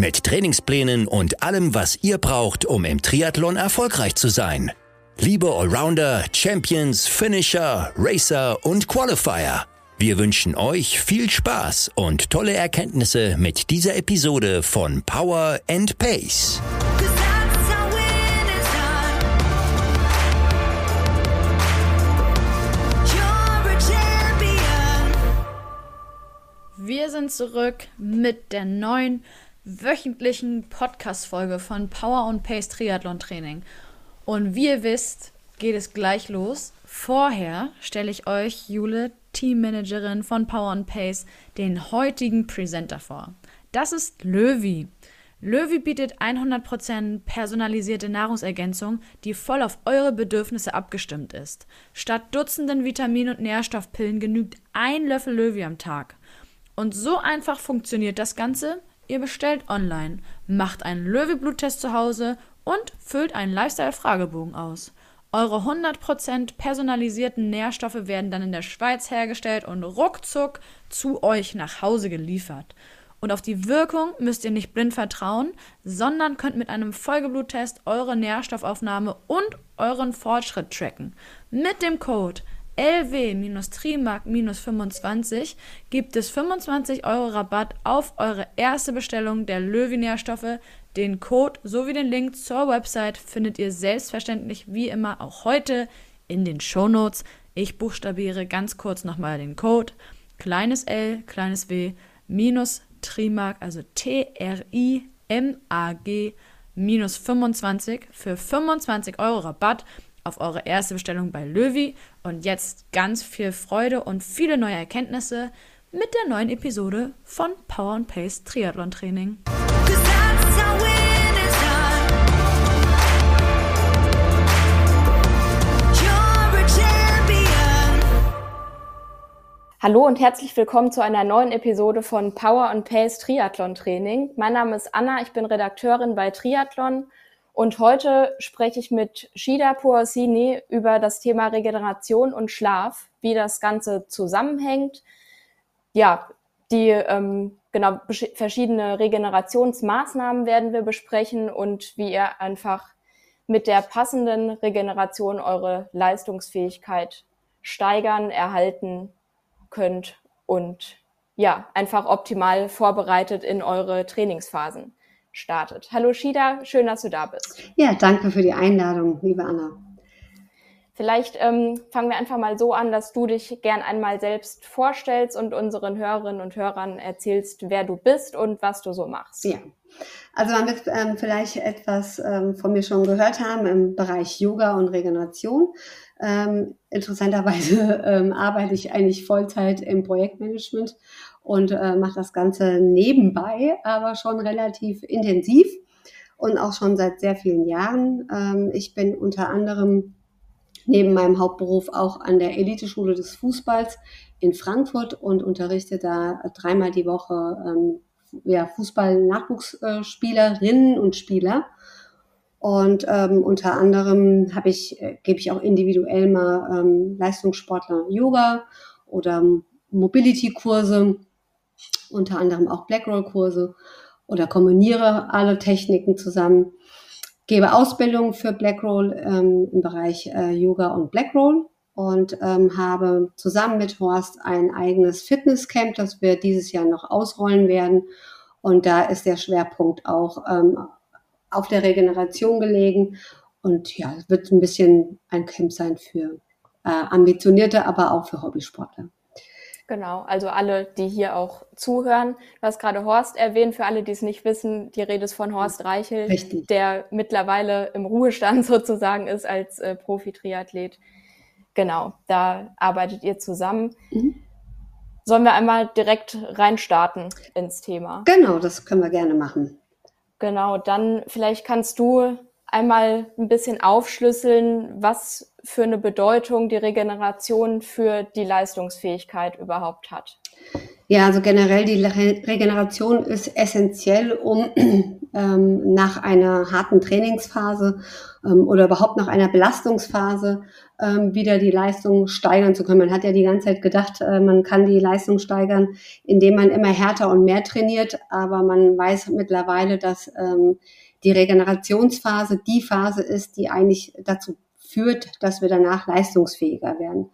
Mit Trainingsplänen und allem, was ihr braucht, um im Triathlon erfolgreich zu sein. Liebe Allrounder, Champions, Finisher, Racer und Qualifier. Wir wünschen euch viel Spaß und tolle Erkenntnisse mit dieser Episode von Power and Pace. Wir sind zurück mit der neuen wöchentlichen Podcast-Folge von Power und Pace Triathlon Training. Und wie ihr wisst, geht es gleich los. Vorher stelle ich euch Jule, Teammanagerin von Power und Pace, den heutigen Presenter vor. Das ist Löwy. Löwy bietet 100% personalisierte Nahrungsergänzung, die voll auf eure Bedürfnisse abgestimmt ist. Statt Dutzenden Vitamin- und Nährstoffpillen genügt ein Löffel Löwy am Tag. Und so einfach funktioniert das Ganze. Ihr bestellt online, macht einen Löwy-Bluttest zu Hause und füllt einen Lifestyle-Fragebogen aus. Eure 100% personalisierten Nährstoffe werden dann in der Schweiz hergestellt und ruckzuck zu euch nach Hause geliefert. Und auf die Wirkung müsst ihr nicht blind vertrauen, sondern könnt mit einem Folgebluttest eure Nährstoffaufnahme und euren Fortschritt tracken. Mit dem Code LW-Trimark-25 gibt es 25 Euro Rabatt auf eure erste Bestellung der Löwy-Nährstoffe. Den Code sowie den Link zur Website findet ihr selbstverständlich wie immer auch heute in den Shownotes. Ich buchstabiere ganz kurz nochmal den Code. Kleines L, kleines W, minus Trimark, also T-R-I-M-A-G, minus 25 für 25 Euro Rabatt auf eure erste Bestellung bei Löwy. Und jetzt ganz viel Freude und viele neue Erkenntnisse mit der neuen Episode von Power and Pace Triathlon Training. Hallo und herzlich willkommen zu einer neuen Episode von Power and Pace Triathlon Training. Mein Name ist Anna, ich bin Redakteurin bei Triathlon und heute spreche ich mit Shida Puasini über das Thema Regeneration und Schlaf, wie das Ganze zusammenhängt. Ja, die ähm, genau verschiedene Regenerationsmaßnahmen werden wir besprechen und wie ihr einfach mit der passenden Regeneration eure Leistungsfähigkeit steigern, erhalten könnt und ja, einfach optimal vorbereitet in eure Trainingsphasen startet. Hallo Shida, schön, dass du da bist. Ja, danke für die Einladung, liebe Anna. Vielleicht ähm, fangen wir einfach mal so an, dass du dich gern einmal selbst vorstellst und unseren Hörerinnen und Hörern erzählst, wer du bist und was du so machst. Ja, also man wird ähm, vielleicht etwas ähm, von mir schon gehört haben im Bereich Yoga und Regeneration. Ähm, interessanterweise ähm, arbeite ich eigentlich Vollzeit im Projektmanagement und äh, mache das Ganze nebenbei, aber schon relativ intensiv und auch schon seit sehr vielen Jahren. Ähm, ich bin unter anderem neben meinem Hauptberuf auch an der Eliteschule des Fußballs in Frankfurt und unterrichte da dreimal die Woche ähm, ja, Fußball-Nachwuchsspielerinnen und Spieler. Und ähm, unter anderem habe ich, äh, gebe ich auch individuell mal ähm, Leistungssportler Yoga oder Mobility-Kurse, unter anderem auch Blackroll-Kurse oder kombiniere alle Techniken zusammen gebe Ausbildung für Blackroll ähm, im Bereich äh, Yoga und Blackroll und ähm, habe zusammen mit Horst ein eigenes Fitnesscamp, das wir dieses Jahr noch ausrollen werden. Und da ist der Schwerpunkt auch ähm, auf der Regeneration gelegen. Und ja, es wird ein bisschen ein Camp sein für äh, ambitionierte, aber auch für Hobbysportler. Genau, also alle, die hier auch zuhören. Du hast gerade Horst erwähnt, für alle, die es nicht wissen, die Rede ist von Horst Reichel, Richtig. der mittlerweile im Ruhestand sozusagen ist als äh, Profi-Triathlet. Genau, da arbeitet ihr zusammen. Mhm. sollen wir einmal direkt reinstarten ins Thema? Genau, das können wir gerne machen. Genau, dann vielleicht kannst du einmal ein bisschen aufschlüsseln, was für eine Bedeutung die Regeneration für die Leistungsfähigkeit überhaupt hat. Ja, also generell die Regeneration ist essentiell, um ähm, nach einer harten Trainingsphase ähm, oder überhaupt nach einer Belastungsphase ähm, wieder die Leistung steigern zu können. Man hat ja die ganze Zeit gedacht, äh, man kann die Leistung steigern, indem man immer härter und mehr trainiert, aber man weiß mittlerweile, dass ähm, die Regenerationsphase die Phase ist, die eigentlich dazu führt, dass wir danach leistungsfähiger werden.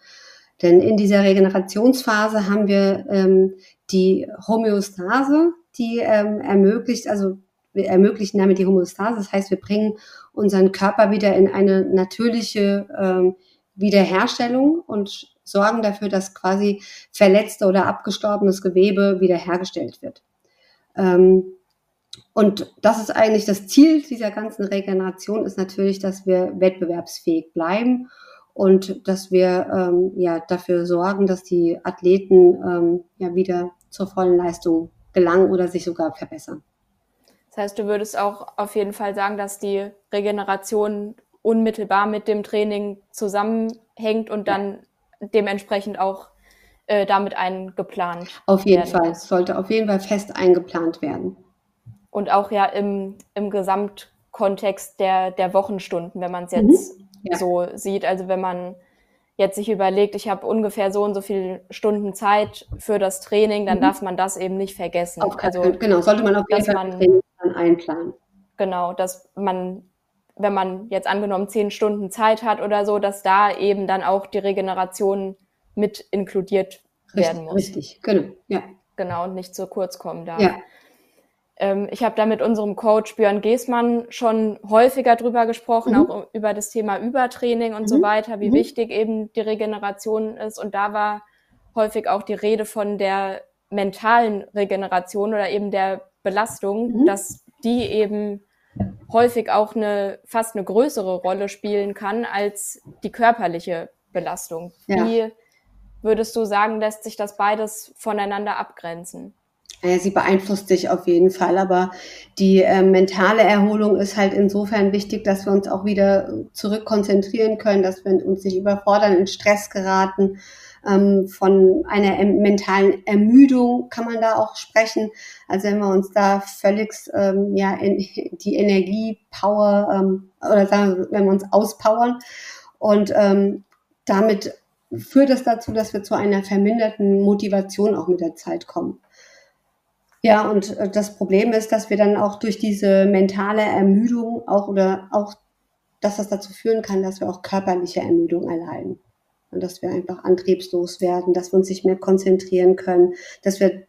Denn in dieser Regenerationsphase haben wir ähm, die Homöostase, die ähm, ermöglicht, also wir ermöglichen damit die Homöostase. Das heißt, wir bringen unseren Körper wieder in eine natürliche ähm, Wiederherstellung und sorgen dafür, dass quasi verletzte oder abgestorbenes Gewebe wiederhergestellt wird. Ähm, und das ist eigentlich das Ziel dieser ganzen Regeneration, ist natürlich, dass wir wettbewerbsfähig bleiben und dass wir ähm, ja dafür sorgen, dass die Athleten ähm, ja wieder zur vollen Leistung gelangen oder sich sogar verbessern. Das heißt, du würdest auch auf jeden Fall sagen, dass die Regeneration unmittelbar mit dem Training zusammenhängt und dann dementsprechend auch äh, damit eingeplant. Auf jeden Fall, es sollte auf jeden Fall fest eingeplant werden. Und auch ja im, im Gesamtkontext der, der Wochenstunden, wenn man es mhm. jetzt mhm ja. so sieht. Also wenn man jetzt sich überlegt, ich habe ungefähr so und so viele Stunden Zeit für das Training, dann mhm. darf man das eben nicht vergessen. Auf also genau, sollte man auf jeden Fall man, einplanen. Genau, dass man, wenn man jetzt angenommen zehn Stunden Zeit hat oder so, dass da eben dann auch die Regeneration mit inkludiert richtig, werden muss. Richtig, genau, ja. Genau, und nicht zu kurz kommen darf. Ja. Ähm, ich habe da mit unserem Coach Björn Geßmann schon häufiger drüber gesprochen, mhm. auch über das Thema Übertraining und mhm. so weiter, wie mhm. wichtig eben die Regeneration ist. Und da war häufig auch die Rede von der mentalen Regeneration oder eben der Belastung, mhm. dass die eben häufig auch eine fast eine größere Rolle spielen kann als die körperliche Belastung. Ja. Wie würdest du sagen, lässt sich das beides voneinander abgrenzen? Ja, sie beeinflusst sich auf jeden Fall, aber die äh, mentale Erholung ist halt insofern wichtig, dass wir uns auch wieder zurück konzentrieren können, dass wir uns nicht überfordern, in Stress geraten. Ähm, von einer mentalen Ermüdung kann man da auch sprechen. Also wenn wir uns da völlig ähm, ja, in, die Energie, Power ähm, oder sagen wir, wenn wir uns auspowern und ähm, damit führt es dazu, dass wir zu einer verminderten Motivation auch mit der Zeit kommen. Ja, und äh, das Problem ist, dass wir dann auch durch diese mentale Ermüdung auch oder auch, dass das dazu führen kann, dass wir auch körperliche Ermüdung erleiden. Und dass wir einfach antriebslos werden, dass wir uns nicht mehr konzentrieren können, dass wir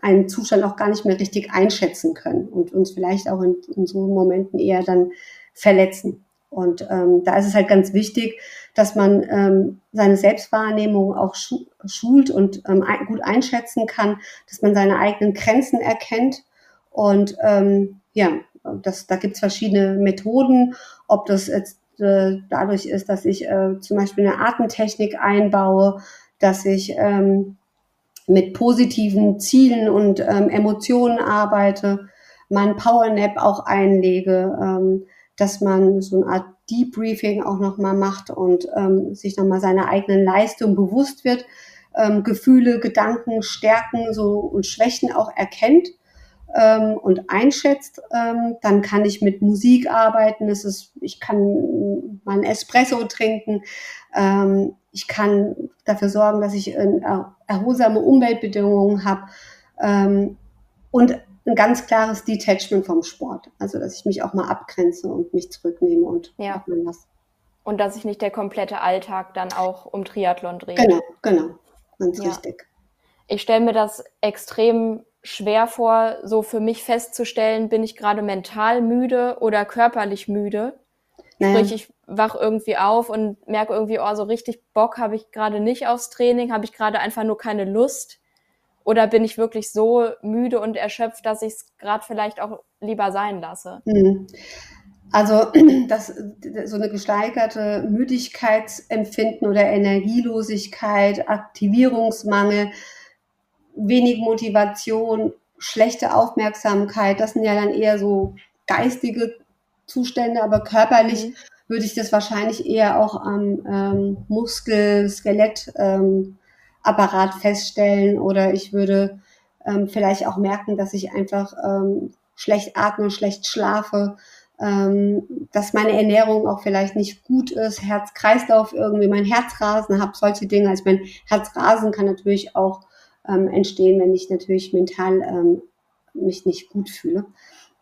einen Zustand auch gar nicht mehr richtig einschätzen können und uns vielleicht auch in, in so Momenten eher dann verletzen. Und ähm, da ist es halt ganz wichtig, dass man ähm, seine Selbstwahrnehmung auch schult und ähm, gut einschätzen kann, dass man seine eigenen Grenzen erkennt. Und ähm, ja, das, da gibt's verschiedene Methoden, ob das jetzt äh, dadurch ist, dass ich äh, zum Beispiel eine Atemtechnik einbaue, dass ich ähm, mit positiven Zielen und ähm, Emotionen arbeite, mein Powernap auch einlege, ähm, dass man so eine Art Debriefing auch nochmal macht und ähm, sich nochmal seiner eigenen Leistung bewusst wird, ähm, Gefühle, Gedanken, Stärken so und Schwächen auch erkennt ähm, und einschätzt. Ähm, dann kann ich mit Musik arbeiten. Es ist, ich kann meinen Espresso trinken. Ähm, ich kann dafür sorgen, dass ich äh, erholsame Umweltbedingungen habe. Ähm, und ein ganz klares Detachment vom Sport. Also, dass ich mich auch mal abgrenze und mich zurücknehme und ja. das. Und dass sich nicht der komplette Alltag dann auch um Triathlon dreht. Genau, genau. Ganz ja. richtig. Ich stelle mir das extrem schwer vor, so für mich festzustellen, bin ich gerade mental müde oder körperlich müde. Naja. Sprich, ich wach irgendwie auf und merke irgendwie, oh, so richtig Bock habe ich gerade nicht aufs Training, habe ich gerade einfach nur keine Lust. Oder bin ich wirklich so müde und erschöpft, dass ich es gerade vielleicht auch lieber sein lasse? Mhm. Also das, so eine gesteigerte Müdigkeitsempfinden oder Energielosigkeit, Aktivierungsmangel wenig Motivation, schlechte Aufmerksamkeit, das sind ja dann eher so geistige Zustände, aber körperlich mhm. würde ich das wahrscheinlich eher auch am ähm, Muskel-, Skelett- ähm, Apparat feststellen oder ich würde ähm, vielleicht auch merken, dass ich einfach ähm, schlecht atme, schlecht schlafe, ähm, dass meine Ernährung auch vielleicht nicht gut ist, Herz-Kreislauf irgendwie, mein Herzrasen, habe solche Dinge. Also mein Herzrasen kann natürlich auch ähm, entstehen, wenn ich natürlich mental ähm, mich nicht gut fühle.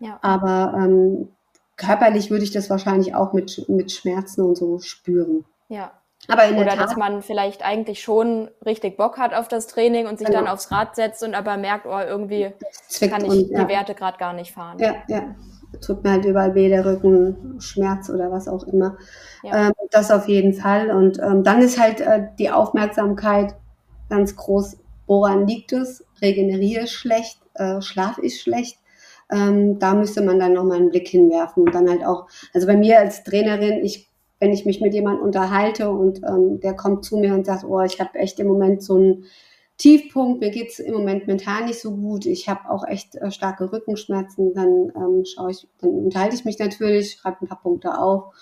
Ja. Aber ähm, körperlich würde ich das wahrscheinlich auch mit, mit Schmerzen und so spüren. Ja, aber in Oder Tat, dass man vielleicht eigentlich schon richtig Bock hat auf das Training und sich genau. dann aufs Rad setzt und aber merkt, oh, irgendwie kann ich und, ja. die Werte gerade gar nicht fahren. Ja, ja. Tut mir halt überall weh, der Rücken, Schmerz oder was auch immer. Ja. Ähm, das auf jeden Fall. Und ähm, dann ist halt äh, die Aufmerksamkeit ganz groß, woran liegt es? Regeneriere schlecht, äh, Schlaf ist schlecht. Ähm, da müsste man dann nochmal einen Blick hinwerfen und dann halt auch, also bei mir als Trainerin, ich wenn ich mich mit jemandem unterhalte und ähm, der kommt zu mir und sagt, oh, ich habe echt im Moment so einen Tiefpunkt, mir geht's im Moment mental nicht so gut, ich habe auch echt äh, starke Rückenschmerzen, dann ähm, schaue ich, dann unterhalte ich mich natürlich, schreibe ein paar Punkte auf,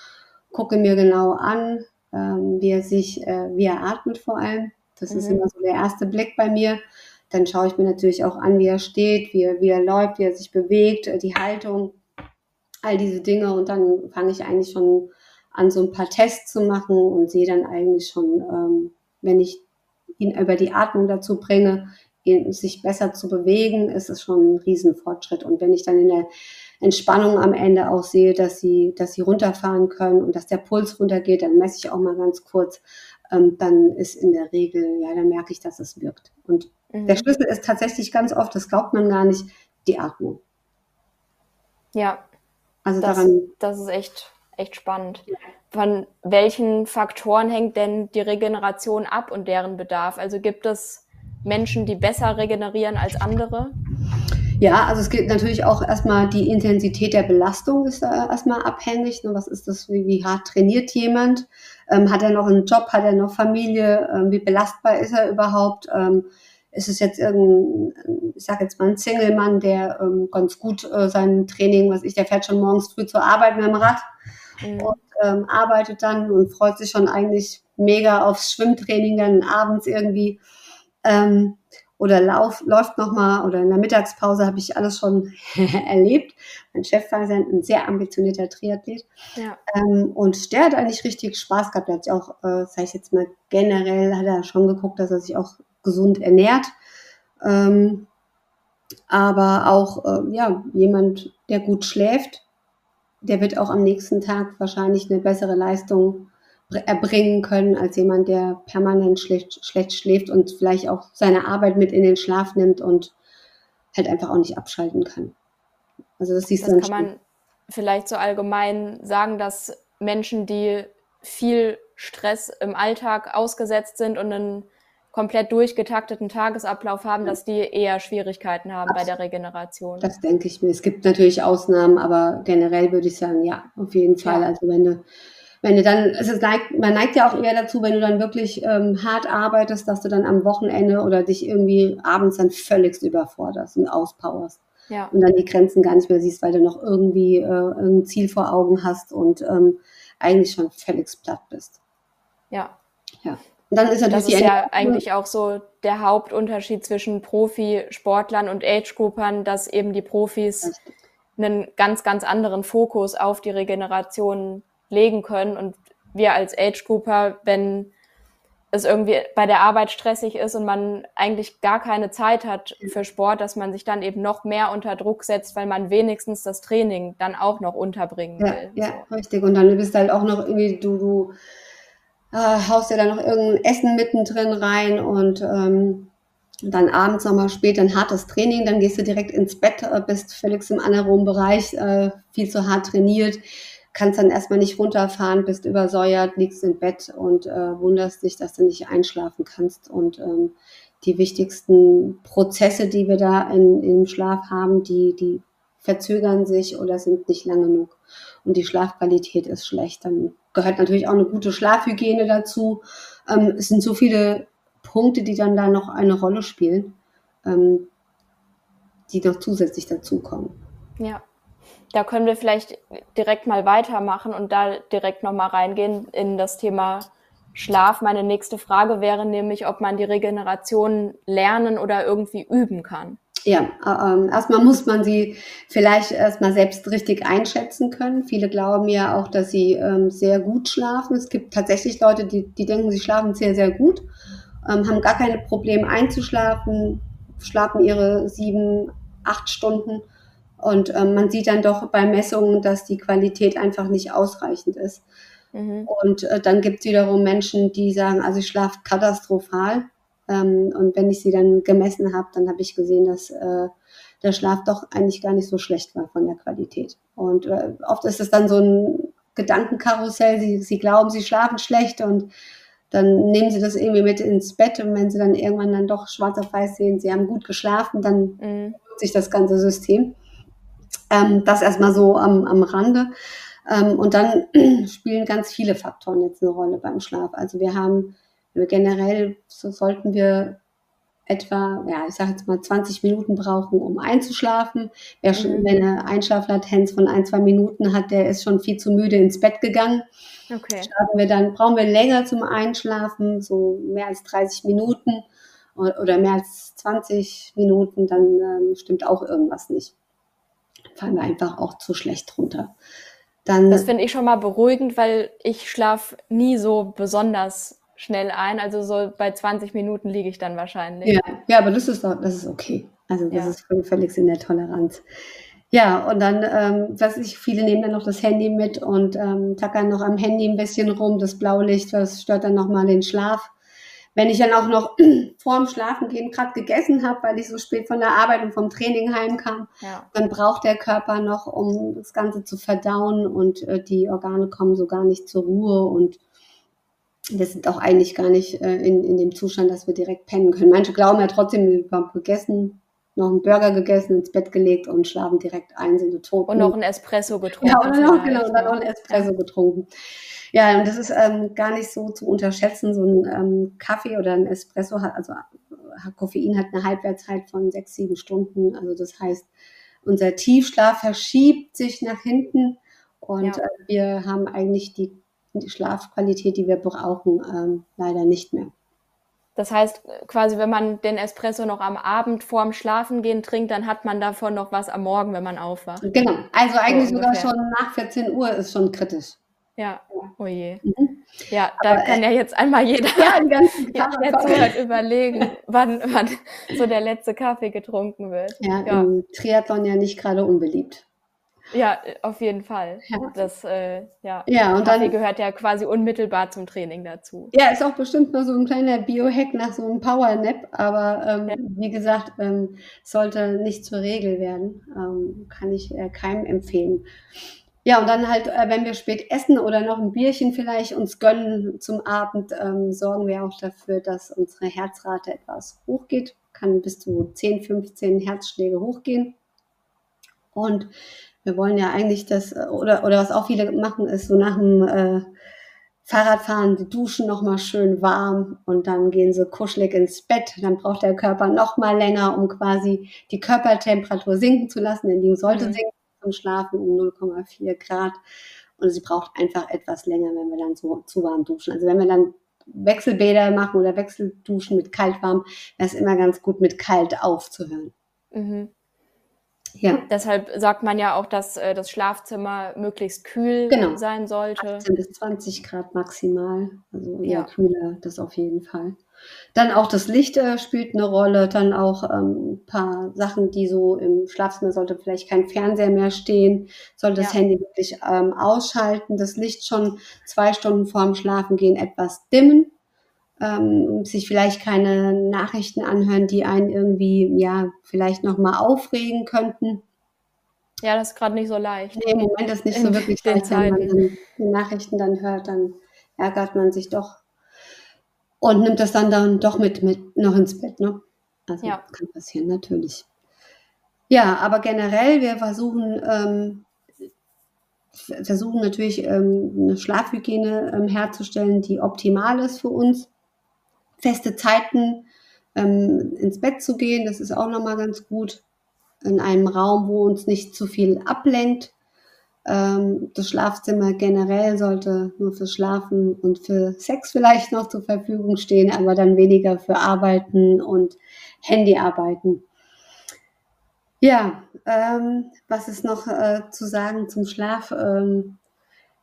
gucke mir genau an, ähm, wie er sich, äh, wie er atmet vor allem. Das mhm. ist immer so der erste Blick bei mir. Dann schaue ich mir natürlich auch an, wie er steht, wie er, wie er läuft, wie er sich bewegt, äh, die Haltung, all diese Dinge. Und dann fange ich eigentlich schon an so ein paar Tests zu machen und sehe dann eigentlich schon, ähm, wenn ich ihn über die Atmung dazu bringe, ihn, sich besser zu bewegen, ist es schon ein Riesenfortschritt. Und wenn ich dann in der Entspannung am Ende auch sehe, dass sie, dass sie runterfahren können und dass der Puls runtergeht, dann messe ich auch mal ganz kurz. Ähm, dann ist in der Regel, ja, dann merke ich, dass es wirkt. Und mhm. der Schlüssel ist tatsächlich ganz oft, das glaubt man gar nicht, die Atmung. Ja. Also das, daran. Das ist echt echt spannend. Von welchen Faktoren hängt denn die Regeneration ab und deren Bedarf? Also gibt es Menschen, die besser regenerieren als andere? Ja, also es gibt natürlich auch erstmal die Intensität der Belastung ist erstmal abhängig. Ne? Was ist das, wie, wie hart trainiert jemand? Ähm, hat er noch einen Job, hat er noch Familie? Ähm, wie belastbar ist er überhaupt? Ähm, ist es jetzt irgendein, ich sage jetzt mal ein Single-Mann, der ähm, ganz gut äh, sein Training, was ich, der fährt schon morgens früh zur Arbeit mit dem Rad mhm. und ähm, arbeitet dann und freut sich schon eigentlich mega aufs Schwimmtraining dann abends irgendwie ähm, oder lauf, läuft nochmal oder in der Mittagspause habe ich alles schon erlebt. Mein Chef war ein sehr ambitionierter Triathlet ja. ähm, und der hat eigentlich richtig Spaß gehabt. Der hat sich auch, äh, sage ich jetzt mal generell, hat er schon geguckt, dass er sich auch gesund ernährt. Ähm, aber auch äh, ja jemand, der gut schläft, der wird auch am nächsten Tag wahrscheinlich eine bessere Leistung erbringen können als jemand, der permanent schlecht, schlecht schläft und vielleicht auch seine Arbeit mit in den Schlaf nimmt und halt einfach auch nicht abschalten kann. Also das siehst das du dann kann man vielleicht so allgemein sagen, dass Menschen, die viel Stress im Alltag ausgesetzt sind und einen komplett durchgetakteten Tagesablauf haben, dass die eher Schwierigkeiten haben Absolut. bei der Regeneration. Das denke ich mir. Es gibt natürlich Ausnahmen, aber generell würde ich sagen, ja, auf jeden Fall. Ja. Also wenn du, wenn du dann, es neigt, man neigt ja auch eher dazu, wenn du dann wirklich ähm, hart arbeitest, dass du dann am Wochenende oder dich irgendwie abends dann völligst überforderst und auspowerst. Ja. Und dann die Grenzen gar nicht mehr siehst, weil du noch irgendwie äh, ein Ziel vor Augen hast und ähm, eigentlich schon völligst platt bist. Ja. Ja. Und dann ist natürlich das ist ja eigentlich auch so der Hauptunterschied zwischen Profisportlern und Age-Groupern, dass eben die Profis einen ganz, ganz anderen Fokus auf die Regeneration legen können und wir als Age-Grouper, wenn es irgendwie bei der Arbeit stressig ist und man eigentlich gar keine Zeit hat für Sport, dass man sich dann eben noch mehr unter Druck setzt, weil man wenigstens das Training dann auch noch unterbringen will. Ja, so. richtig. Und dann bist du halt auch noch irgendwie, du, du äh, haust dir dann noch irgendein Essen mittendrin rein und ähm, dann abends nochmal spät ein hartes Training, dann gehst du direkt ins Bett, äh, bist völlig im anaeroben Bereich, äh, viel zu hart trainiert, kannst dann erstmal nicht runterfahren, bist übersäuert, liegst im Bett und äh, wunderst dich, dass du nicht einschlafen kannst. Und ähm, die wichtigsten Prozesse, die wir da in, im Schlaf haben, die, die verzögern sich oder sind nicht lang genug. Und die Schlafqualität ist schlecht. Dann gehört natürlich auch eine gute Schlafhygiene dazu. Ähm, es sind so viele Punkte, die dann da noch eine Rolle spielen. ähm, die noch zusätzlich dazukommen. Ja. Da können wir vielleicht direkt mal weitermachen und da direkt nochmal reingehen in das Thema Schlaf. Meine nächste Frage wäre nämlich, ob man die Regeneration lernen oder irgendwie üben kann. Ja, ähm, erstmal muss man sie vielleicht erstmal selbst richtig einschätzen können. Viele glauben ja auch, dass sie ähm, sehr gut schlafen. Es gibt tatsächlich Leute, die, die denken, sie schlafen sehr, sehr gut, ähm, haben gar keine Probleme einzuschlafen, schlafen ihre sieben, acht Stunden. Und ähm, man sieht dann doch bei Messungen, dass die Qualität einfach nicht ausreichend ist. Mhm. Und äh, dann gibt es wiederum Menschen, die sagen, also ich schlafe katastrophal. Ähm, und wenn ich sie dann gemessen habe, dann habe ich gesehen, dass äh, der Schlaf doch eigentlich gar nicht so schlecht war von der Qualität. Und äh, oft ist es dann so ein Gedankenkarussell. Sie, sie glauben, sie schlafen schlecht und dann nehmen sie das irgendwie mit ins Bett und wenn sie dann irgendwann dann doch schwarz auf weiß sehen, sie haben gut geschlafen, dann mhm. sich das ganze System. Ähm, das erstmal so am, am Rande. Ähm, und dann spielen ganz viele Faktoren jetzt eine Rolle beim Schlaf. Also wir haben generell, so sollten wir etwa, ja, ich sage jetzt mal 20 Minuten brauchen, um einzuschlafen. Wer schon, mhm. eine Einschlaflatenz von ein, zwei Minuten hat, der ist schon viel zu müde ins Bett gegangen. Okay. Schlafen wir dann, brauchen wir länger zum Einschlafen, so mehr als 30 Minuten oder mehr als 20 Minuten, dann ähm, stimmt auch irgendwas nicht. Fallen wir einfach auch zu schlecht runter. Dann, das finde ich schon mal beruhigend, weil ich schlafe nie so besonders schnell ein. Also so bei 20 Minuten liege ich dann wahrscheinlich. Ja, ja aber das ist das ist okay. Also das ja. ist völlig, völlig in der Toleranz. Ja, und dann, ähm, was ich, viele nehmen dann noch das Handy mit und ähm, tackern noch am Handy ein bisschen rum. Das Blaulicht, das stört dann nochmal den Schlaf. Wenn ich dann auch noch vorm Schlafengehen gerade gegessen habe, weil ich so spät von der Arbeit und vom Training heimkam, ja. dann braucht der Körper noch, um das Ganze zu verdauen und äh, die Organe kommen so gar nicht zur Ruhe und wir sind auch eigentlich gar nicht äh, in, in dem Zustand, dass wir direkt pennen können. Manche glauben ja trotzdem, wir haben gegessen, noch einen Burger gegessen, ins Bett gelegt und schlafen direkt ein, sind tot. Und noch ein Espresso getrunken. Ja, und noch, genau, und dann noch ein Espresso getrunken. Ja, und das ist ähm, gar nicht so zu unterschätzen. So ein ähm, Kaffee oder ein Espresso hat, also Koffein hat eine Halbwertszeit von sechs, sieben Stunden. Also das heißt, unser Tiefschlaf verschiebt sich nach hinten und ja. äh, wir haben eigentlich die die Schlafqualität, die wir brauchen, ähm, leider nicht mehr. Das heißt, quasi, wenn man den Espresso noch am Abend vorm Schlafengehen trinkt, dann hat man davon noch was am Morgen, wenn man aufwacht. Genau. Also eigentlich so sogar schon nach 14 Uhr ist schon kritisch. Ja, oh je. Mhm. Ja, da Aber, kann ja jetzt einmal jeder, ja, den ganzen Tag jetzt überlegen, wann, wann so der letzte Kaffee getrunken wird. Ja, ja. im Triathlon ja nicht gerade unbeliebt. Ja, auf jeden Fall. Ja. Das, äh, ja. ja, und Kaffee dann gehört ja quasi unmittelbar zum Training dazu. Ja, ist auch bestimmt nur so ein kleiner Biohack nach so einem Power-Nap, aber ähm, ja. wie gesagt, ähm, sollte nicht zur Regel werden. Ähm, kann ich äh, keinem empfehlen. Ja, und dann halt, äh, wenn wir spät essen oder noch ein Bierchen vielleicht uns gönnen zum Abend, ähm, sorgen wir auch dafür, dass unsere Herzrate etwas hochgeht. Kann bis zu 10, 15 Herzschläge hochgehen. Und wir wollen ja eigentlich das, äh, oder, oder was auch viele machen, ist so nach dem äh, Fahrradfahren, die duschen nochmal schön warm und dann gehen sie kuschelig ins Bett. Dann braucht der Körper nochmal länger, um quasi die Körpertemperatur sinken zu lassen, denn die sollte mhm. sinken zum Schlafen um 0,4 Grad. Und sie braucht einfach etwas länger, wenn wir dann so zu warm duschen. Also wenn wir dann Wechselbäder machen oder Wechselduschen mit kalt-warm, wäre es immer ganz gut, mit kalt aufzuhören. Mhm. Ja. Deshalb sagt man ja auch, dass äh, das Schlafzimmer möglichst kühl genau. sein sollte. 18 bis 20 Grad maximal, also eher ja. kühler, das auf jeden Fall. Dann auch das Licht äh, spielt eine Rolle, dann auch ähm, ein paar Sachen, die so im Schlafzimmer sollte vielleicht kein Fernseher mehr stehen, sollte das ja. Handy wirklich ähm, ausschalten, das Licht schon zwei Stunden vorm Schlafengehen etwas dimmen, ähm, sich vielleicht keine Nachrichten anhören, die einen irgendwie, ja, vielleicht nochmal aufregen könnten. Ja, das ist gerade nicht so leicht. Nee, im Moment ist nicht so wirklich leicht. Wenn man dann die Nachrichten dann hört, dann ärgert man sich doch und nimmt das dann, dann doch mit, mit noch ins Bett. Ne? Also ja. kann passieren, natürlich. Ja, aber generell, wir versuchen, ähm, versuchen natürlich ähm, eine Schlafhygiene ähm, herzustellen, die optimal ist für uns feste Zeiten ähm, ins Bett zu gehen. Das ist auch nochmal ganz gut. In einem Raum, wo uns nicht zu viel ablenkt. Ähm, das Schlafzimmer generell sollte nur für Schlafen und für Sex vielleicht noch zur Verfügung stehen, aber dann weniger für Arbeiten und Handyarbeiten. Ja, ähm, was ist noch äh, zu sagen zum Schlaf? Ähm,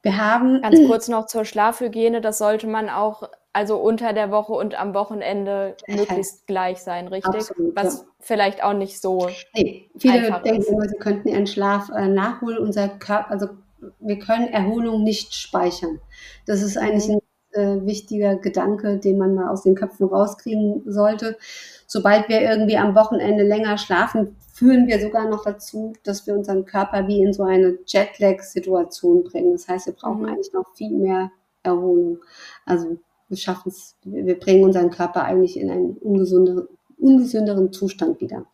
wir haben. Ganz kurz noch zur Schlafhygiene. Das sollte man auch, also unter der Woche und am Wochenende möglichst gleich sein, richtig? Absolut, Was ja. vielleicht auch nicht so. Nee, viele denken ist. immer, sie könnten ihren Schlaf äh, nachholen. Unser Körper, also wir können Erholung nicht speichern. Das ist eigentlich Mhm. ein äh, wichtiger Gedanke, den man mal aus den Köpfen rauskriegen sollte. Sobald wir irgendwie am Wochenende länger schlafen, führen wir sogar noch dazu, dass wir unseren Körper wie in so eine Jetlag-Situation bringen. Das heißt, wir brauchen Mhm. eigentlich noch viel mehr Erholung. Also wir schaffen es, wir bringen unseren Körper eigentlich in einen ungesünderen, ungesünderen Zustand wieder.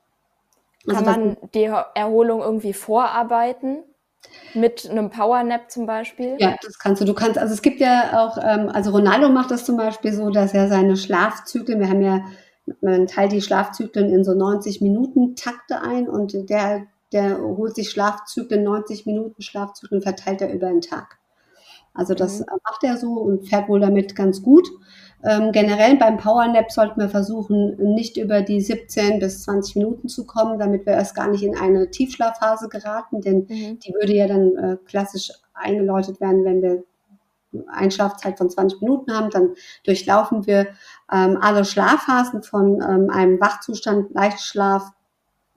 Also Kann das- man die Erholung irgendwie vorarbeiten? Mit einem Powernap zum Beispiel? Ja, das kannst du. Du kannst, also es gibt ja auch, ähm, also Ronaldo macht das zum Beispiel so, dass er seine Schlafzyklen, wir haben ja, man teilt die Schlafzyklen in so 90 Minuten Takte ein und der, der holt sich Schlafzyklen, 90 Minuten Schlafzyklen verteilt er über den Tag. Also das Mhm. macht er so und fährt wohl damit ganz gut. Ähm, generell beim Powernap sollten wir versuchen, nicht über die 17 bis 20 Minuten zu kommen, damit wir erst gar nicht in eine Tiefschlafphase geraten, denn Mhm. die würde ja dann äh, klassisch eingeläutet werden, wenn wir Einschlafzeit von 20 Minuten haben. Dann durchlaufen wir ähm, alle Schlafphasen von ähm, einem Wachzustand, Leichtschlaf,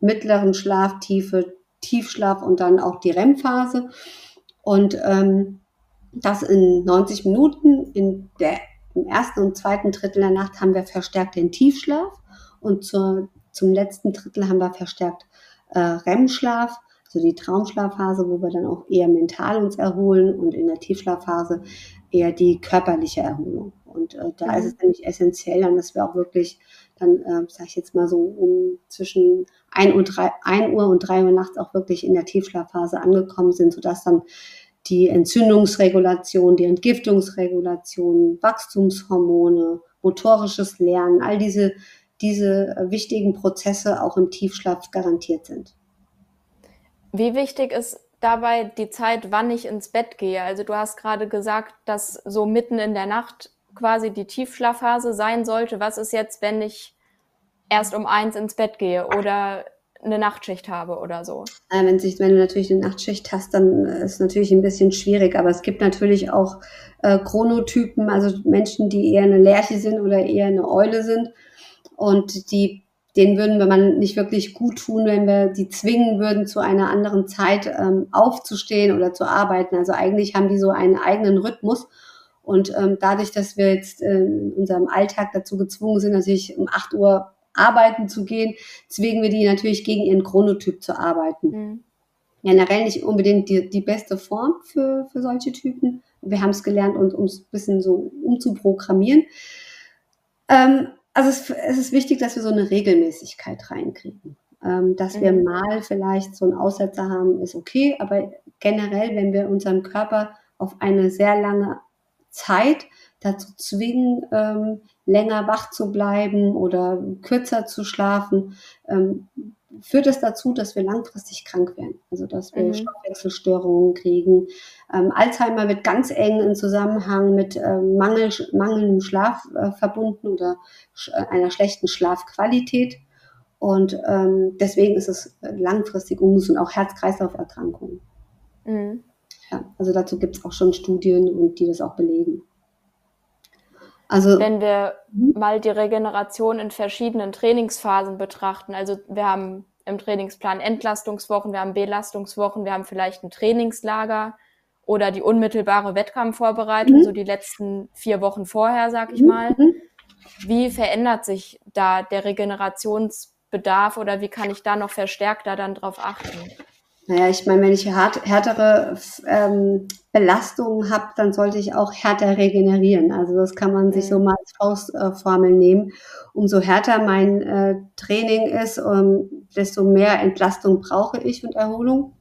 mittleren Schlaf, Tiefe, Tiefschlaf und dann auch die REM-Phase. Und ähm, das in 90 Minuten. In der, Im ersten und zweiten Drittel der Nacht haben wir verstärkt den Tiefschlaf und zur, zum letzten Drittel haben wir verstärkt äh, REM-Schlaf, also die Traumschlafphase, wo wir dann auch eher mental uns erholen und in der Tiefschlafphase eher die körperliche Erholung. Und äh, da Mhm. ist es nämlich essentiell, dann, dass wir auch wirklich dann, äh, sage ich jetzt mal so, um zwischen 1 Uhr, 3, 1 Uhr und 3 Uhr nachts auch wirklich in der Tiefschlafphase angekommen sind, sodass dann die Entzündungsregulation, die Entgiftungsregulation, Wachstumshormone, motorisches Lernen, all diese, diese wichtigen Prozesse auch im Tiefschlaf garantiert sind. Wie wichtig ist dabei die Zeit, wann ich ins Bett gehe? Also du hast gerade gesagt, dass so mitten in der Nacht quasi die Tiefschlafphase sein sollte. Was ist jetzt, wenn ich erst um eins ins Bett gehe oder eine Nachtschicht habe oder so? Äh, wenn, sich, wenn du natürlich eine Nachtschicht hast, dann äh, ist es natürlich ein bisschen schwierig. Aber es gibt natürlich auch äh, Chronotypen, also Menschen, die eher eine Lerche sind oder eher eine Eule sind. Und die, denen würden wir man nicht wirklich gut tun, wenn wir die zwingen würden, zu einer anderen Zeit ähm, aufzustehen oder zu arbeiten. Also eigentlich haben die so einen eigenen Rhythmus. Und ähm, dadurch, dass wir jetzt äh, in unserem Alltag dazu gezwungen sind, natürlich um 8 Uhr arbeiten zu gehen, zwingen wir die natürlich gegen ihren Chronotyp zu arbeiten. Mhm. Generell nicht unbedingt die, die beste Form für, für solche Typen. Wir haben es gelernt, uns ein bisschen so umzuprogrammieren. Ähm, also es, es ist wichtig, dass wir so eine Regelmäßigkeit reinkriegen. Ähm, dass wir Mhm. mal vielleicht so einen Aussetzer haben, ist okay, aber generell, wenn wir unseren Körper auf eine sehr lange Zeit dazu zwingen, ähm, länger wach zu bleiben oder kürzer zu schlafen, ähm, führt es dazu, dass wir langfristig krank werden. Also dass wir Mhm. Stoffwechselstörungen kriegen. Ähm, Alzheimer wird ganz eng in Zusammenhang mit ähm, Mangel, mangelndem Schlaf äh, verbunden oder sch äh, einer schlechten Schlafqualität. Und ähm, deswegen ist es langfristig ungesund, auch Herz-Kreislauf-Erkrankungen. Mhm. Ja, also dazu gibt es auch schon Studien und die das auch belegen. Also Wenn wir Mhm. mal die Regeneration in verschiedenen Trainingsphasen betrachten, also wir haben im Trainingsplan Entlastungswochen, wir haben Belastungswochen, wir haben vielleicht ein Trainingslager oder die unmittelbare Wettkampfvorbereitung, Mhm. so die letzten vier Wochen vorher, sag ich Mhm, mal. mhm. Wie verändert sich da der Regenerationsbedarf oder wie kann ich da noch verstärkter dann drauf achten? Naja, ich meine, wenn ich hart, härtere ähm, Belastungen habe, dann sollte ich auch härter regenerieren. Also das kann man sich so mal als Faustformel nehmen. Umso härter mein äh, Training ist, um, desto mehr Entlastung brauche ich und Erholung.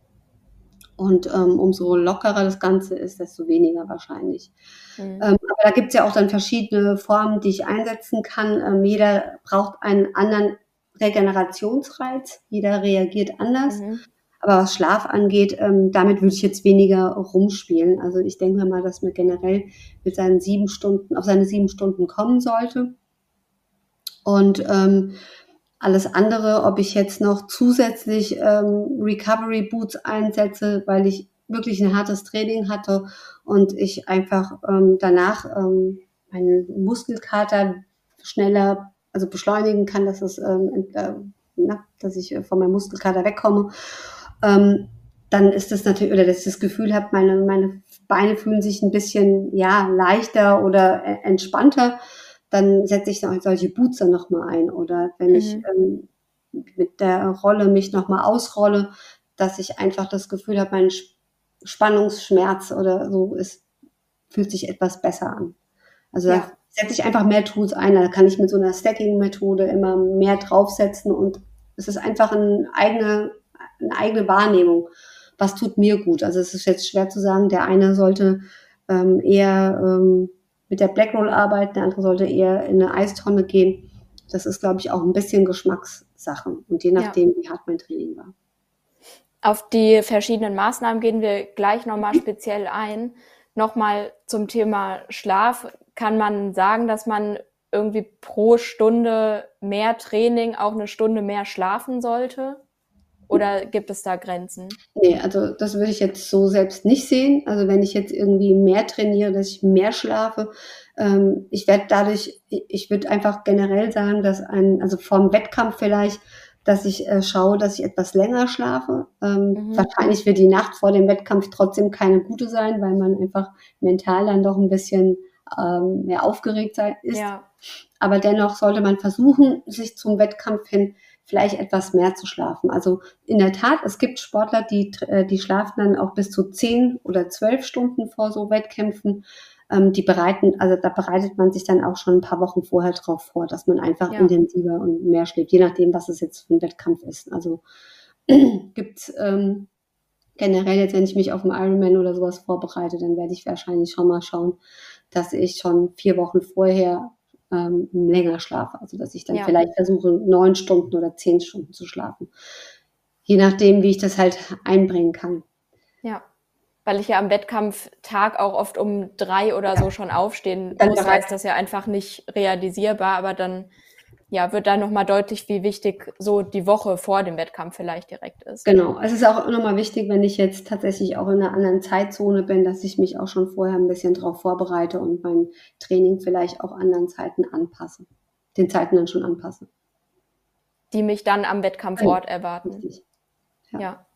Und ähm, umso lockerer das Ganze ist, desto weniger wahrscheinlich. Mhm. Ähm, aber da gibt es ja auch dann verschiedene Formen, die ich einsetzen kann. Ähm, jeder braucht einen anderen Regenerationsreiz. Jeder reagiert anders. Mhm. Aber was Schlaf angeht, ähm, damit würde ich jetzt weniger rumspielen. Also ich denke mal, dass man generell mit seinen sieben Stunden, auf seine sieben Stunden kommen sollte. Und ähm, alles andere, ob ich jetzt noch zusätzlich ähm, Recovery Boots einsetze, weil ich wirklich ein hartes Training hatte und ich einfach ähm, danach ähm, meinen Muskelkater schneller, also beschleunigen kann, dass es, ähm, äh, na, dass ich äh, von meinem Muskelkater wegkomme. Ähm, dann ist das natürlich, oder dass ich das Gefühl habe, meine, meine Beine fühlen sich ein bisschen ja leichter oder äh, entspannter dann setze ich solche Boots dann nochmal ein. Oder wenn mhm. ich ähm, mit der Rolle mich nochmal ausrolle, dass ich einfach das Gefühl habe, mein Spannungsschmerz oder so ist, fühlt sich etwas besser an. Also ja. da setze ich einfach mehr Tools ein. Da kann ich mit so einer Stacking-Methode immer mehr draufsetzen und es ist einfach eine eigene, eine eigene Wahrnehmung. Was tut mir gut? Also es ist jetzt schwer zu sagen, der eine sollte ähm, eher ähm, mit der Blackroll arbeiten, der andere sollte eher in eine Eistonne gehen. Das ist, glaube ich, auch ein bisschen Geschmackssache und je nachdem, ja. wie hart mein Training war. Auf die verschiedenen Maßnahmen gehen wir gleich nochmal speziell ein. Nochmal zum Thema Schlaf. Kann man sagen, dass man irgendwie pro Stunde mehr Training auch eine Stunde mehr schlafen sollte? Oder gibt es da Grenzen? Nee, also das würde ich jetzt so selbst nicht sehen. Also wenn ich jetzt irgendwie mehr trainiere, dass ich mehr schlafe, ähm, ich werde dadurch, ich würde einfach generell sagen, dass ein, also vorm Wettkampf vielleicht, dass ich äh, schaue, dass ich etwas länger schlafe. Ähm, mhm. Wahrscheinlich wird die Nacht vor dem Wettkampf trotzdem keine gute sein, weil man einfach mental dann doch ein bisschen ähm, mehr aufgeregt sein ist. Ja. Aber dennoch sollte man versuchen, sich zum Wettkampf hin vielleicht etwas mehr zu schlafen. Also in der Tat, es gibt Sportler, die, äh, die schlafen dann auch bis zu zehn oder zwölf Stunden vor so Wettkämpfen. Ähm, die bereiten, also da bereitet man sich dann auch schon ein paar Wochen vorher drauf vor, dass man einfach ja. intensiver und mehr schläft, je nachdem, was es jetzt für ein Wettkampf ist. Also gibt's ähm, generell jetzt, wenn ich mich auf einen Ironman oder sowas vorbereite, dann werde ich wahrscheinlich schon mal schauen, dass ich schon vier Wochen vorher ähm, länger schlafe. Also dass ich dann ja. vielleicht versuche, neun Stunden oder zehn Stunden zu schlafen. Je nachdem, wie ich das halt einbringen kann. Ja. Weil ich ja am Wettkampftag auch oft um drei oder ja. so schon aufstehen dann muss, heißt das ja einfach nicht realisierbar, aber dann ja, wird da nochmal deutlich, wie wichtig so die Woche vor dem Wettkampf vielleicht direkt ist. Genau. Es ist auch nochmal wichtig, wenn ich jetzt tatsächlich auch in einer anderen Zeitzone bin, dass ich mich auch schon vorher ein bisschen darauf vorbereite und mein Training vielleicht auch anderen Zeiten anpasse. Den Zeiten dann schon anpasse. Die mich dann am Wettkampfort ja, erwarten. Richtig. Ja. ja.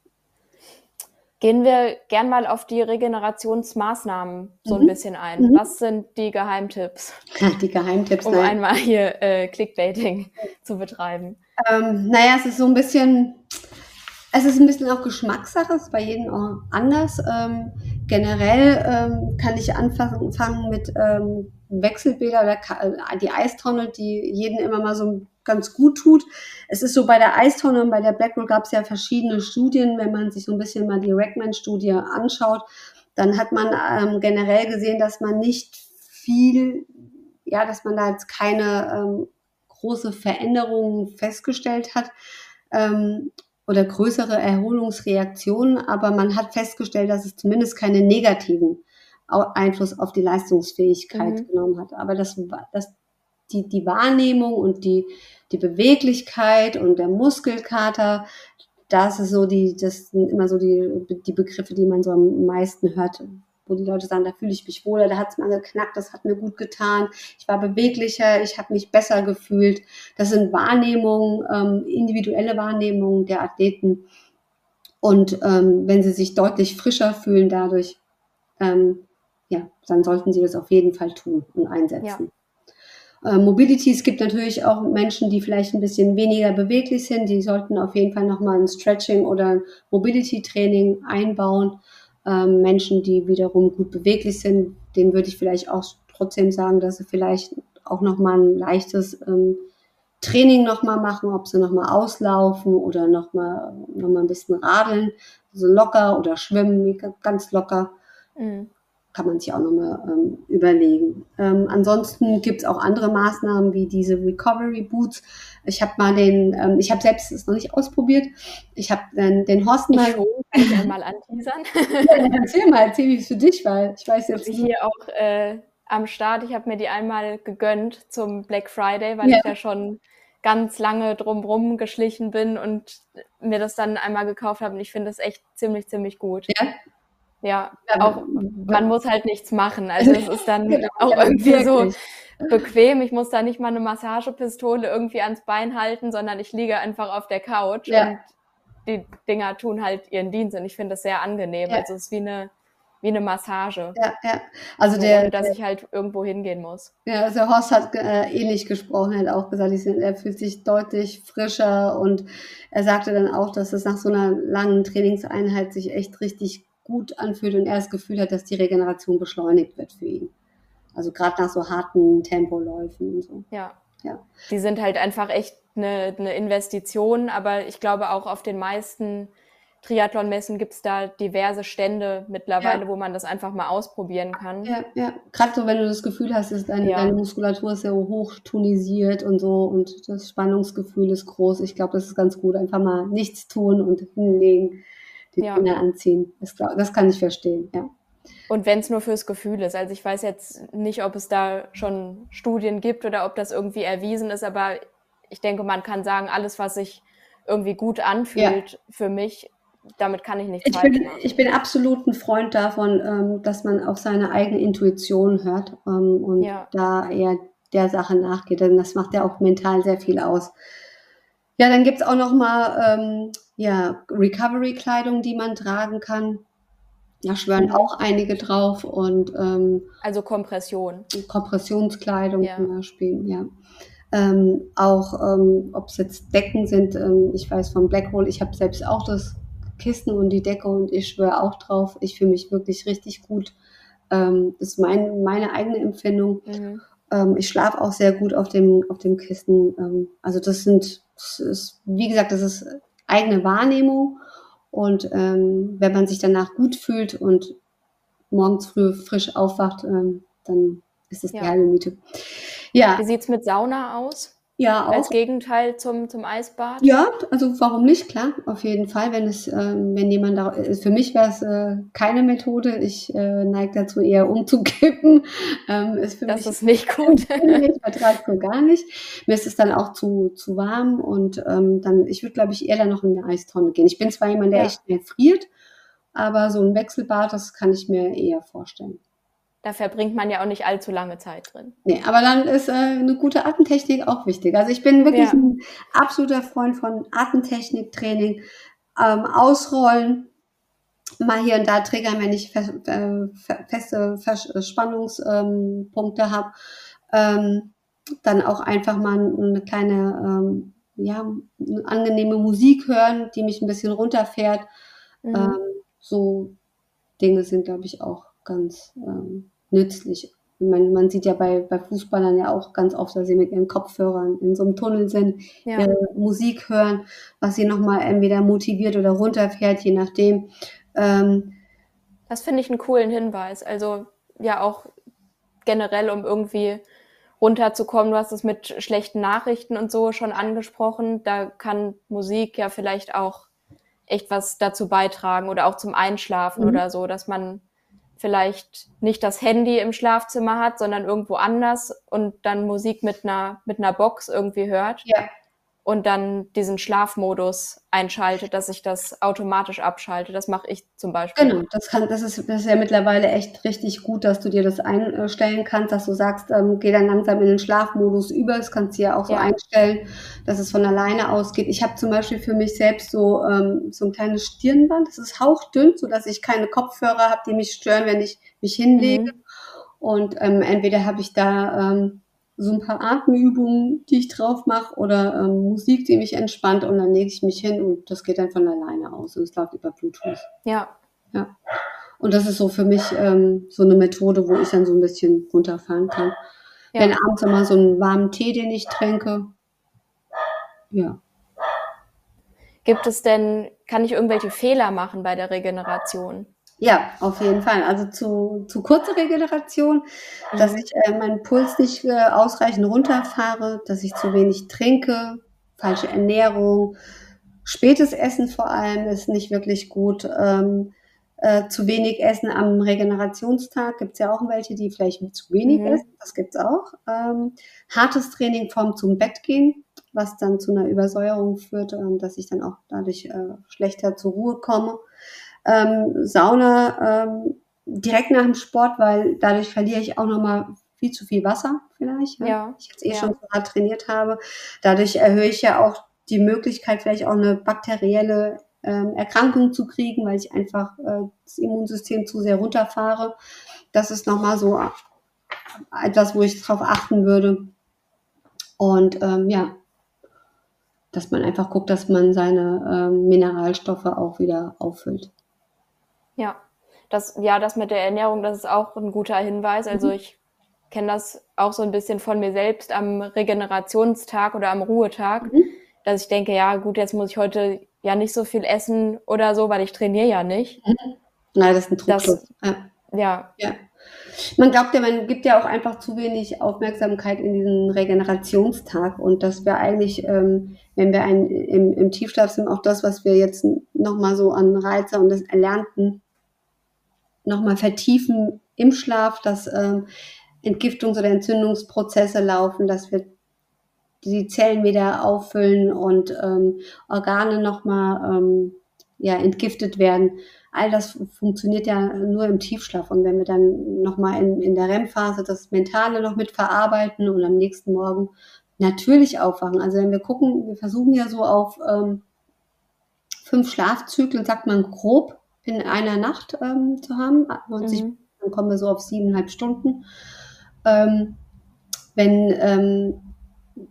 Gehen wir gern mal auf die Regenerationsmaßnahmen so mhm. ein bisschen ein. Mhm. Was sind die Geheimtipps? Die Geheimtipps. Um nein. einmal hier äh, Clickbaiting zu betreiben. Ähm, naja, es ist so ein bisschen, es ist ein bisschen auch Geschmackssache, es ist bei jedem auch anders. Ähm, generell ähm, kann ich anfangen mit ähm, Wechselbäder oder die Eistonne, die jeden immer mal so ganz gut tut. Es ist so bei der Eistonne und bei der Blackroll gab es ja verschiedene Studien. Wenn man sich so ein bisschen mal die Rackman-Studie anschaut, dann hat man ähm, generell gesehen, dass man nicht viel, ja, dass man da jetzt keine ähm, große Veränderungen festgestellt hat ähm, oder größere Erholungsreaktionen, aber man hat festgestellt, dass es zumindest keine negativen Einfluss auf die Leistungsfähigkeit mhm. genommen hat. Aber das, das die, die Wahrnehmung und die, die Beweglichkeit und der Muskelkater, das ist so die, das sind immer so die, die Begriffe, die man so am meisten hört, wo die Leute sagen, da fühle ich mich wohler, da hat es mal geknackt, das hat mir gut getan, ich war beweglicher, ich habe mich besser gefühlt. Das sind Wahrnehmungen, ähm, individuelle Wahrnehmungen der Athleten. Und ähm, wenn sie sich deutlich frischer fühlen dadurch, ähm, ja, dann sollten sie das auf jeden Fall tun und einsetzen. Ja. Äh, Mobility, es gibt natürlich auch Menschen, die vielleicht ein bisschen weniger beweglich sind, die sollten auf jeden Fall nochmal ein Stretching oder Mobility-Training einbauen. Ähm, Menschen, die wiederum gut beweglich sind, denen würde ich vielleicht auch trotzdem sagen, dass sie vielleicht auch nochmal ein leichtes ähm, Training nochmal machen, ob sie nochmal auslaufen oder nochmal noch mal ein bisschen radeln, so locker oder schwimmen, ganz locker. Mhm. Kann man sich auch nochmal ähm, überlegen. Ähm, ansonsten gibt es auch andere Maßnahmen wie diese Recovery Boots. Ich habe mal den, ähm, ich habe selbst es noch nicht ausprobiert. Ich habe den, den Horst mal. Ich kann ich einmal anteasern. ja, erzähl mal, erzähl, wie es für dich war. Ich weiß jetzt also hier auch äh, am Start. Ich habe mir die einmal gegönnt zum Black Friday, weil Ja. ich ja schon ganz lange drumrum geschlichen bin und mir das dann einmal gekauft habe. Und ich finde das echt ziemlich, ziemlich gut. Ja? Ja, auch man muss halt nichts machen. Also es ist dann Genau, auch irgendwie so wirklich. bequem. Ich muss da nicht mal eine Massagepistole irgendwie ans Bein halten, sondern ich liege einfach auf der Couch Ja. und die Dinger tun halt ihren Dienst. Und ich finde das sehr angenehm. Ja. Also es ist wie eine, wie eine Massage. Ja, ja. Also So, der, ohne dass ich halt irgendwo hingehen muss. Ja, also Horst hat äh, ähnlich gesprochen, er hat auch gesagt, ich, er fühlt sich deutlich frischer und er sagte dann auch, dass es nach so einer langen Trainingseinheit sich echt richtig gut anfühlt und er das Gefühl hat, dass die Regeneration beschleunigt wird für ihn. Also gerade nach so harten Tempoläufen und so. Ja. Ja. Die sind halt einfach echt eine, eine Investition, aber ich glaube auch auf den meisten Triathlon-Messen gibt's da diverse Stände mittlerweile, Ja. wo man das einfach mal ausprobieren kann. Ja, ja. Gerade so, wenn du das Gefühl hast, dass deine, Ja. deine Muskulatur ist sehr hoch tonisiert und so und das Spannungsgefühl ist groß. Ich glaube, das ist ganz gut. Einfach mal nichts tun und hinlegen, die Ja. Dinger anziehen. Das, das kann ich verstehen, ja. Und wenn es nur fürs Gefühl ist. Also ich weiß jetzt nicht, ob es da schon Studien gibt oder ob das irgendwie erwiesen ist, aber ich denke, man kann sagen, alles, was sich irgendwie gut anfühlt für mich, damit kann ich nichts Ich falsch bin, machen. ich bin absolut ein Freund davon, ähm, dass man auf seine eigene Intuition hört ähm, und Ja. da eher der Sache nachgeht. Denn das macht ja auch mental sehr viel aus. Ja, dann gibt's auch noch mal ähm, ja, Recovery-Kleidung, die man tragen kann. Da schwören Mhm. auch einige drauf und ähm, Also Kompression. Kompressionskleidung Ja. zum Beispiel, ja. Ähm, auch ähm, ob es jetzt Decken sind, ähm, ich weiß von Blackhole, ich habe selbst auch das Kissen und die Decke und ich schwöre auch drauf. Ich fühle mich wirklich richtig gut. Ähm, das ist mein, meine eigene Empfindung. Mhm. Ich schlafe auch sehr gut auf dem, auf dem Kissen. Also das sind, das ist, wie gesagt, das ist eigene Wahrnehmung. Und ähm, wenn man sich danach gut fühlt und morgens früh frisch aufwacht, ähm, dann ist das Ja. die halbe Miete. Ja, Wie sieht's mit Sauna aus? Ja, Als auch. Gegenteil zum, zum Eisbad? Ja, also warum nicht? Klar, auf jeden Fall. Wenn es, ähm, wenn jemand da, äh, für mich wäre es äh, keine Methode. Ich äh, neige dazu eher umzukippen. Ähm, ist für Das mich ist nicht gut. ich vertrage es so gar nicht. Mir ist es dann auch zu, zu warm und ähm, dann, ich würde, glaube ich, eher dann noch in eine Eistonne gehen. Ich bin zwar jemand, der Ja. echt schnell friert, aber so ein Wechselbad, das kann ich mir eher vorstellen. Da verbringt man ja auch nicht allzu lange Zeit drin. Nee, aber dann ist äh, eine gute Atemtechnik auch wichtig. Also ich bin wirklich Ja. ein absoluter Freund von Atemtechnik-Training. Ähm, ausrollen, mal hier und da triggern, wenn ich fe äh, fe feste Vers Spannungspunkte ähm, habe. Ähm, dann auch einfach mal eine kleine, ähm, ja, eine angenehme Musik hören, die mich ein bisschen runterfährt. Mhm. Ähm, so Dinge sind, glaube ich, auch ganz ähm, nützlich. Man, man sieht ja bei, bei Fußballern ja auch ganz oft, dass sie mit ihren Kopfhörern in so einem Tunnel sind, ja. ihre Musik hören, was sie nochmal entweder motiviert oder runterfährt, je nachdem. Ähm, Das finde ich einen coolen Hinweis. Also ja auch generell, um irgendwie runterzukommen. Du hast es mit schlechten Nachrichten und so schon angesprochen. Da kann Musik ja vielleicht auch echt was dazu beitragen oder auch zum Einschlafen Mhm. oder so, dass man vielleicht nicht das Handy im Schlafzimmer hat, sondern irgendwo anders und dann Musik mit einer, mit einer Box irgendwie hört. Ja, und dann diesen Schlafmodus einschaltet, dass ich das automatisch abschalte. Das mache ich zum Beispiel. genau. Das, kann, das, ist, das ist ja mittlerweile echt richtig gut, dass du dir das einstellen kannst, dass du sagst, ähm, geh dann langsam in den Schlafmodus über. Das kannst du ja auch so Ja. einstellen, dass es von alleine ausgeht. Ich habe zum Beispiel für mich selbst so, ähm, so ein kleines Stirnband. Das ist hauchdünn, sodass ich keine Kopfhörer habe, die mich stören, wenn ich mich hinlege. Mhm. Und ähm, entweder habe ich da ähm, so ein paar Atemübungen, die ich drauf mache, oder ähm, Musik, die mich entspannt, und dann lege ich mich hin und das geht dann von alleine aus. Und es läuft über Bluetooth. Ja, Ja. Und das ist so für mich ähm, so eine Methode, wo ich dann so ein bisschen runterfahren kann. Ja. Wenn abends immer so einen warmen Tee, den ich trinke. Ja. Gibt es denn, kann ich irgendwelche Fehler machen bei der Regeneration? Ja, auf jeden Fall. Also zu, zu kurzer Regeneration, mhm. dass ich äh, meinen Puls nicht äh, ausreichend runterfahre, dass ich zu wenig trinke, falsche Ernährung, spätes Essen vor allem ist nicht wirklich gut. Ähm, äh, zu wenig Essen am Regenerationstag gibt es ja auch welche, die vielleicht zu wenig mhm. essen. Das gibt es auch. Ähm, hartes Training vom zum Bett gehen, was dann zu einer Übersäuerung führt, ähm, dass ich dann auch dadurch äh, schlechter zur Ruhe komme. Ähm, Sauna ähm, direkt nach dem Sport, weil dadurch verliere ich auch nochmal viel zu viel Wasser vielleicht, ja. ja. ich jetzt eh ja. schon so hart trainiert habe. Dadurch erhöhe ich ja auch die Möglichkeit, vielleicht auch eine bakterielle ähm, Erkrankung zu kriegen, weil ich einfach äh, das Immunsystem zu sehr runterfahre. Das ist nochmal so etwas, wo ich darauf achten würde. Und ähm, ja, dass man einfach guckt, dass man seine ähm, Mineralstoffe auch wieder auffüllt. Ja, das, ja, das mit der Ernährung, das ist auch ein guter Hinweis. Also mhm. ich kenne das auch so ein bisschen von mir selbst am Regenerationstag oder am Ruhetag, mhm. dass ich denke, ja gut, jetzt muss ich heute ja nicht so viel essen oder so, weil ich trainiere ja nicht. Mhm. Nein, das ist ein Trugschluss. Ja. ja. ja. Man glaubt ja, man gibt ja auch einfach zu wenig Aufmerksamkeit in diesen Regenerationstag und dass wir eigentlich, ähm, wenn wir ein, im, im Tiefschlaf sind, auch das, was wir jetzt nochmal so an Reize und das Erlernten nochmal vertiefen im Schlaf, dass ähm, Entgiftungs- oder Entzündungsprozesse laufen, dass wir die Zellen wieder auffüllen und ähm, Organe nochmal ähm, ja, entgiftet werden. All das funktioniert ja nur im Tiefschlaf. Und wenn wir dann nochmal in, in der REM-Phase das Mentale noch mit verarbeiten und am nächsten Morgen natürlich aufwachen. Also wenn wir gucken, wir versuchen ja so auf ähm, fünf Schlafzyklen, sagt man grob, in einer Nacht ähm, zu haben. Mhm. Dann kommen wir so auf siebeneinhalb Stunden. Ähm, wenn ähm,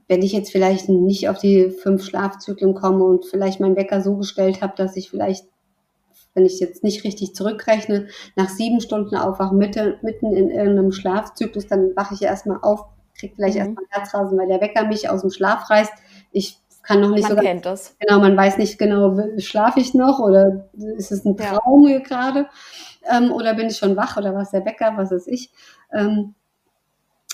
wenn ich jetzt vielleicht nicht auf die fünf Schlafzyklen komme und vielleicht meinen Wecker so gestellt habe, dass ich vielleicht, wenn ich jetzt nicht richtig zurückrechne, nach sieben Stunden aufwache, mitten, mitten in irgendeinem Schlafzyklus, dann wache ich erstmal auf, kriege vielleicht mhm. erstmal Herzrasen, weil der Wecker mich aus dem Schlaf reißt. Ich kann noch nicht man so kennt das. Genau, man weiß nicht genau, schlafe ich noch oder ist es ein Traum ja. gerade ähm, oder bin ich schon wach oder was der Wecker, was ist ich. Ähm,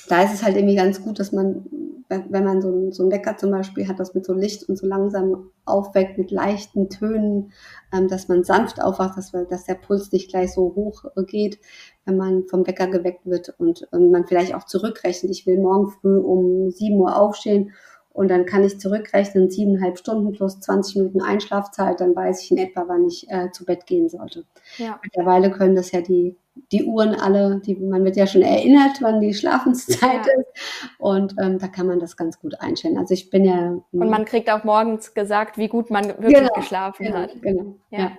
da ist es halt irgendwie ganz gut, dass man wenn man so, ein, so einen Wecker zum Beispiel hat, das mit so Licht und so langsam aufweckt, mit leichten Tönen, ähm, dass man sanft aufwacht, dass, dass der Puls nicht gleich so hoch äh, geht, wenn man vom Wecker geweckt wird und ähm, man vielleicht auch zurückrechnet, ich will morgen früh um 7 Uhr aufstehen und dann kann ich zurückrechnen, siebeneinhalb Stunden plus 20 Minuten Einschlafzeit, dann weiß ich in etwa, wann ich äh, zu Bett gehen sollte. Ja. Mittlerweile können das ja die die Uhren alle, die, man wird ja schon erinnert, wann die Schlafenszeit ja. ist. Und ähm, da kann man das ganz gut einstellen. Also ich bin ja. Und man kriegt auch morgens gesagt, wie gut man wirklich genau, geschlafen genau, hat. Genau. Ja. ja.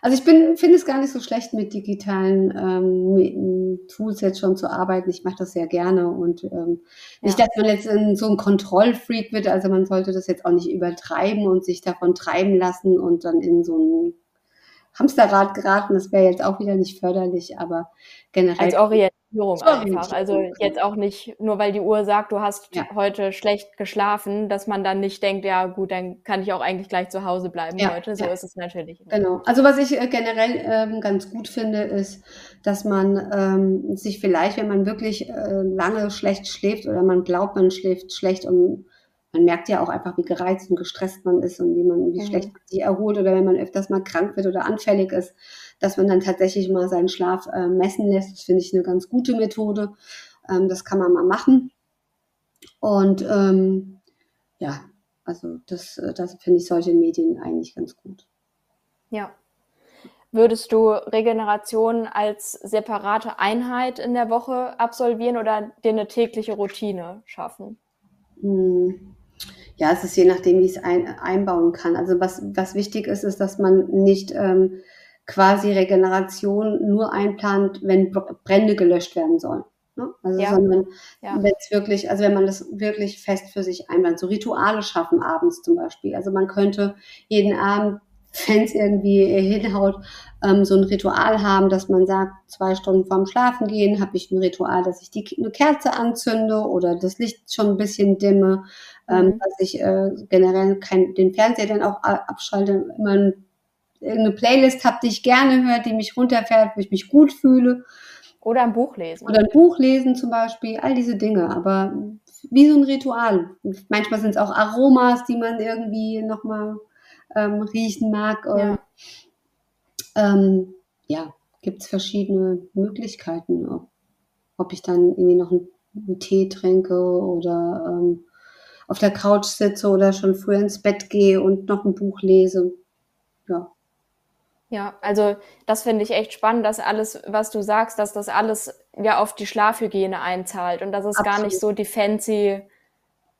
Also ich bin, finde es gar nicht so schlecht, mit digitalen ähm, Tools jetzt schon zu arbeiten. Ich mache das sehr gerne und ähm, ja. nicht, dass man jetzt in so ein Kontrollfreak wird. Also man sollte das jetzt auch nicht übertreiben und sich davon treiben lassen und dann in so ein Hamsterrad geraten. Das wäre jetzt auch wieder nicht förderlich, aber generell. Als Orientierung einfach. Also jetzt auch nicht, nur weil die Uhr sagt, du hast ja. heute schlecht geschlafen, dass man dann nicht denkt, ja gut, dann kann ich auch eigentlich gleich zu Hause bleiben ja, heute. So ja. ist es natürlich. Nicht. Genau. Also was ich äh, generell ähm, ganz gut finde, ist, dass man ähm, sich vielleicht, wenn man wirklich äh, lange schlecht schläft oder man glaubt, man schläft schlecht und man merkt ja auch einfach, wie gereizt und gestresst man ist und wie man, wie mhm. schlecht man sich erholt oder wenn man öfters mal krank wird oder anfällig ist, dass man dann tatsächlich mal seinen Schlaf äh, messen lässt. Das finde ich eine ganz gute Methode. Ähm, das kann man mal machen. Und ähm, ja, also das, äh, das finde ich solche Medien eigentlich ganz gut. Ja. Würdest du Regeneration als separate Einheit in der Woche absolvieren oder dir eine tägliche Routine schaffen? Hm. Ja, es ist je nachdem, wie ich es ein, einbauen kann. Also was, was wichtig ist, ist, dass man nicht ähm, quasi Regeneration nur einplant, wenn Brände gelöscht werden sollen. Ne? Also ja. sondern ja. wenn es wirklich, also wenn man das wirklich fest für sich einplant, so Rituale schaffen abends zum Beispiel. Also man könnte jeden Abend Fans irgendwie hinhaut, ähm, so ein Ritual haben, dass man sagt, zwei Stunden vorm Schlafen gehen habe ich ein Ritual, dass ich die, eine Kerze anzünde oder das Licht schon ein bisschen dimme, ähm, mhm. dass ich äh, generell kein, den Fernseher dann auch abschalte, immer ein, irgendeine Playlist habe, die ich gerne höre, die mich runterfährt, wo ich mich gut fühle. Oder ein Buch lesen. Oder ein Buch lesen zum Beispiel, all diese Dinge. Aber wie so ein Ritual. Manchmal sind es auch Aromas, die man irgendwie nochmal ähm, riechen mag. Ja, ähm, ja gibt es verschiedene Möglichkeiten, ob, ob, ich dann irgendwie noch einen, einen Tee trinke oder ähm, auf der Couch sitze oder schon früher ins Bett gehe und noch ein Buch lese. Ja. Ja, also das finde ich echt spannend, dass alles, was du sagst, dass das alles ja auf die Schlafhygiene einzahlt und dass es Absolut. gar nicht so die fancy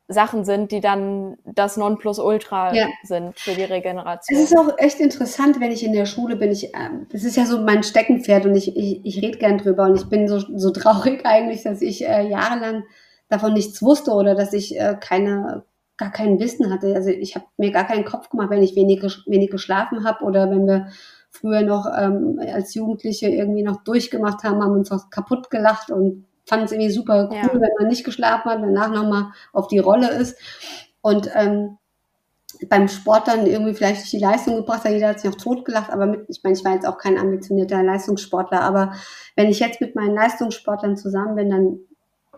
Sachen sind, die dann das Nonplusultra ja. sind für die Regeneration. Es ist auch echt interessant, wenn ich in der Schule bin. Ich, ähm, das ist ja so mein Steckenpferd und ich, ich, ich rede gern drüber und ich bin so, so traurig eigentlich, dass ich äh, jahrelang davon nichts wusste oder dass ich äh, keine gar kein Wissen hatte. Also ich habe mir gar keinen Kopf gemacht, wenn ich wenig, wenig geschlafen habe oder wenn wir früher noch ähm, als Jugendliche irgendwie noch durchgemacht haben, haben uns auch kaputt gelacht und fand es irgendwie super cool, ja. wenn man nicht geschlafen hat, danach nochmal auf die Rolle ist. Und ähm, beim Sport dann irgendwie vielleicht nicht die Leistung gebracht hat, jeder hat sich noch totgelacht, aber mit, ich meine, ich war jetzt auch kein ambitionierter Leistungssportler, aber wenn ich jetzt mit meinen Leistungssportlern zusammen bin, dann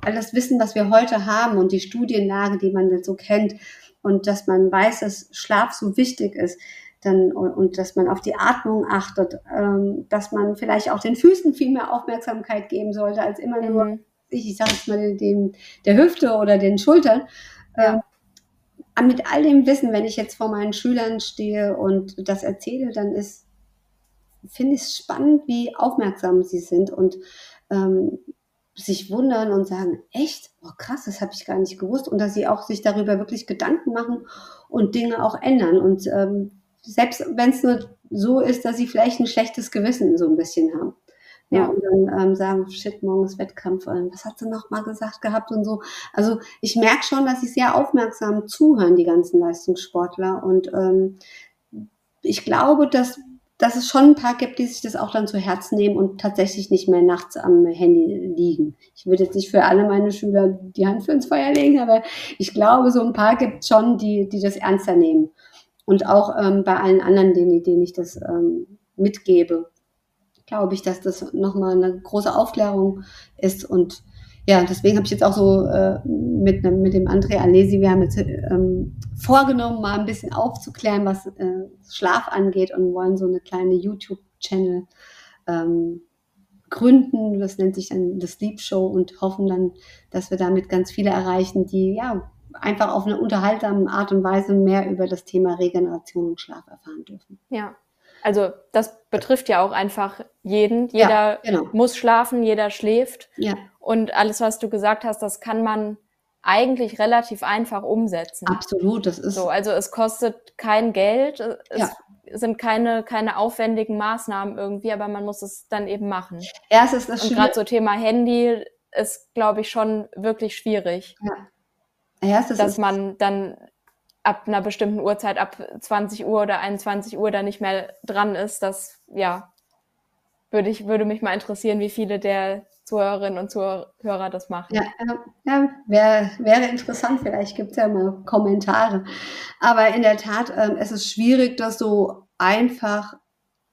all das Wissen, was wir heute haben und die Studienlage, die man so kennt und dass man weiß, dass Schlaf so wichtig ist, dann, und, und dass man auf die Atmung achtet, ähm, dass man vielleicht auch den Füßen viel mehr Aufmerksamkeit geben sollte, als immer mhm. nur, ich, ich sage jetzt mal, dem, der Hüfte oder den Schultern. Ja. Ähm, mit all dem Wissen, wenn ich jetzt vor meinen Schülern stehe und das erzähle, dann ist, finde ich es spannend, wie aufmerksam sie sind und ähm, sich wundern und sagen, echt? Oh krass, das habe ich gar nicht gewusst. Und dass sie auch sich darüber wirklich Gedanken machen und Dinge auch ändern. Und ähm, selbst wenn es nur so ist, dass sie vielleicht ein schlechtes Gewissen so ein bisschen haben. Ja, ja und dann ähm, sagen, shit, morgen ist Wettkampf, was hat sie noch mal gesagt gehabt und so. Also ich merke schon, dass sie sehr aufmerksam zuhören, die ganzen Leistungssportler. Und ähm, ich glaube, dass, dass es schon ein paar gibt, die sich das auch dann zu Herzen nehmen und tatsächlich nicht mehr nachts am Handy liegen. Ich würde jetzt nicht für alle meine Schüler die Hand für ins Feuer legen, aber ich glaube, so ein paar gibt schon, die, die das ernster nehmen und auch ähm, bei allen anderen, denen, denen ich das ähm, mitgebe, glaube ich, dass das nochmal eine große Aufklärung ist. Und ja, deswegen habe ich jetzt auch so äh, mit, mit dem André Alesi, wir haben jetzt ähm, vorgenommen, mal ein bisschen aufzuklären, was äh, Schlaf angeht und wollen so eine kleine YouTube-Channel ähm, gründen. Das nennt sich dann The Sleep Show und hoffen dann, dass wir damit ganz viele erreichen, die ja einfach auf eine unterhaltsame Art und Weise mehr über das Thema Regeneration und Schlaf erfahren dürfen. Ja. Also das betrifft ja auch einfach jeden. Jeder ja, genau. muss schlafen, jeder schläft. Ja. Und alles, was du gesagt hast, das kann man eigentlich relativ einfach umsetzen. Absolut, das ist so. Also es kostet kein Geld, es ja. sind keine keine aufwendigen Maßnahmen irgendwie, aber man muss es dann eben machen. Ja, es ist das Und gerade so Thema Handy ist, glaube ich, schon wirklich schwierig. Ja. Ja, das dass man dann ab einer bestimmten Uhrzeit, ab 20 Uhr oder 21 Uhr da nicht mehr dran ist, das, ja, würde ich, würde mich mal interessieren, wie viele der Zuhörerinnen und Zuhörer das machen. Ja, ja wäre wär interessant, vielleicht gibt es ja mal Kommentare. Aber in der Tat, ähm, es ist schwierig, das so einfach,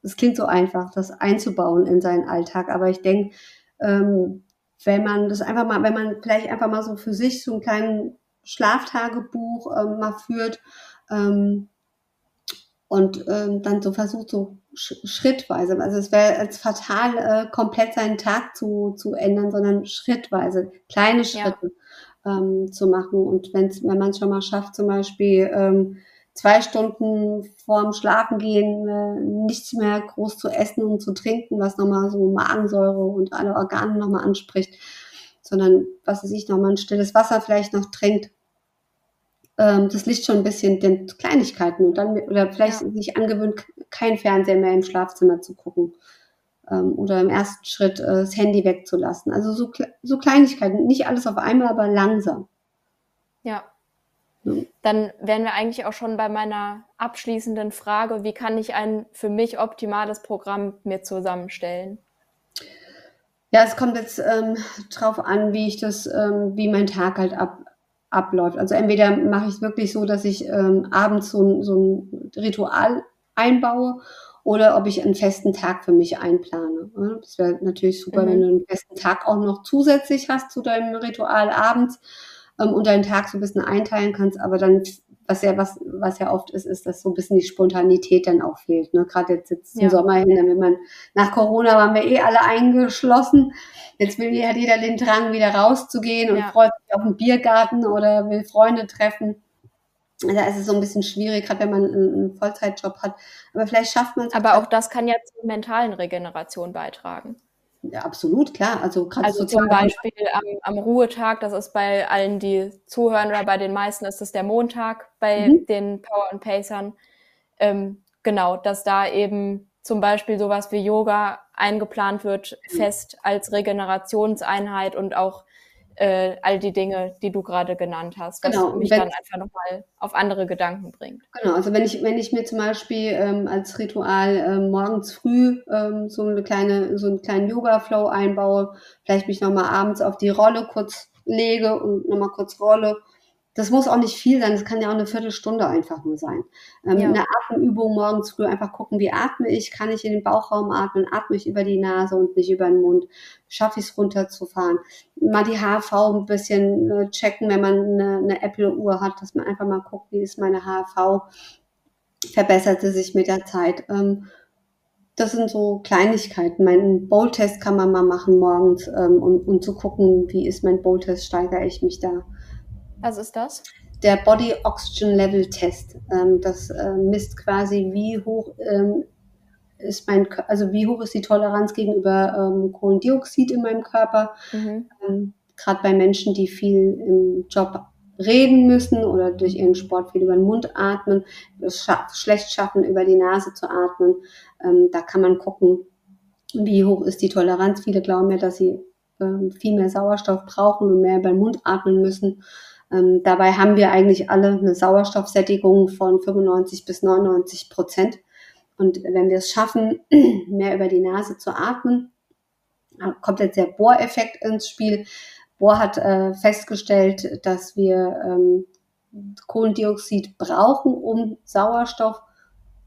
es klingt so einfach, das einzubauen in seinen Alltag. Aber ich denke, ähm, wenn man das einfach mal, wenn man vielleicht einfach mal so für sich so einen kleinen Schlaftagebuch ähm, mal führt ähm, und ähm, dann so versucht, so sch schrittweise, also es wäre als fatal, äh, komplett seinen Tag zu, zu ändern, sondern schrittweise, kleine Schritte ja. ähm, zu machen. Und wenn's, wenn man es schon mal schafft, zum Beispiel ähm, zwei Stunden vorm Schlafengehen äh, nichts mehr groß zu essen und zu trinken, was nochmal so Magensäure und alle Organe nochmal anspricht, sondern was weiß ich, nochmal ein stilles Wasser vielleicht noch trinkt. Ähm, das liegt schon ein bisschen den Kleinigkeiten und dann, oder vielleicht ja. sich angewöhnt, kein Fernseher mehr im Schlafzimmer zu gucken. Ähm, oder im ersten Schritt äh, das Handy wegzulassen. Also so, so Kleinigkeiten, nicht alles auf einmal, aber langsam. Ja. Dann wären wir eigentlich auch schon bei meiner abschließenden Frage, wie kann ich ein für mich optimales Programm mir zusammenstellen? Ja, es kommt jetzt ähm, drauf an, wie ich das, ähm, wie mein Tag halt ab, abläuft. Also entweder mache ich es wirklich so, dass ich ähm, abends so, so ein Ritual einbaue oder ob ich einen festen Tag für mich einplane. Das wäre natürlich super, mhm. wenn du einen festen Tag auch noch zusätzlich hast zu deinem Ritual abends ähm, und deinen Tag so ein bisschen einteilen kannst, aber dann was ja, was, was ja oft ist, ist, dass so ein bisschen die Spontanität dann auch fehlt. Ne? Gerade jetzt sitzt ja. im Sommer hin, wenn man nach Corona waren wir eh alle eingeschlossen. Jetzt will hat jeder den Drang, wieder rauszugehen und ja. freut sich auf einen Biergarten oder will Freunde treffen. Da ist es so ein bisschen schwierig, gerade wenn man einen, einen Vollzeitjob hat. Aber vielleicht schafft man es. Aber auch das kann ja zur mentalen Regeneration beitragen. Ja, absolut, klar. Also, also zum Beispiel am, am, Ruhetag, das ist bei allen, die zuhören oder bei den meisten ist es der Montag bei mhm. den Power und Pacern. Ähm, genau, dass da eben zum Beispiel sowas wie Yoga eingeplant wird, mhm. fest als Regenerationseinheit und auch äh, all die Dinge, die du gerade genannt hast, was genau. mich wenn, dann einfach nochmal auf andere Gedanken bringt. Genau, also wenn ich, wenn ich mir zum Beispiel ähm, als Ritual ähm, morgens früh ähm, so eine kleine, so einen kleinen Yoga-Flow einbaue, vielleicht mich nochmal abends auf die Rolle kurz lege und nochmal kurz rolle das muss auch nicht viel sein, das kann ja auch eine Viertelstunde einfach nur sein. Ähm, ja. Eine Atemübung morgens früh einfach gucken, wie atme ich, kann ich in den Bauchraum atmen, atme ich über die Nase und nicht über den Mund, schaffe ich es runterzufahren. Mal die HV ein bisschen äh, checken, wenn man eine, eine Apple-Uhr hat, dass man einfach mal guckt, wie ist meine HV, verbesserte sich mit der Zeit. Ähm, das sind so Kleinigkeiten. Mein Bowl-Test kann man mal machen morgens ähm, und, und zu gucken, wie ist mein Bowl-Test, steigere ich mich da was ist das? Der Body Oxygen Level Test. Ähm, das äh, misst quasi, wie hoch ähm, ist mein, also wie hoch ist die Toleranz gegenüber ähm, Kohlendioxid in meinem Körper. Mhm. Ähm, Gerade bei Menschen, die viel im Job reden müssen oder durch ihren Sport viel über den Mund atmen, es schlecht schaffen, über die Nase zu atmen. Ähm, da kann man gucken, wie hoch ist die Toleranz. Viele glauben ja, dass sie ähm, viel mehr Sauerstoff brauchen und mehr über den Mund atmen müssen. Ähm, dabei haben wir eigentlich alle eine Sauerstoffsättigung von 95 bis 99 Prozent. Und wenn wir es schaffen, mehr über die Nase zu atmen, kommt jetzt der Bohreffekt ins Spiel. Bohr hat äh, festgestellt, dass wir ähm, Kohlendioxid brauchen, um Sauerstoff,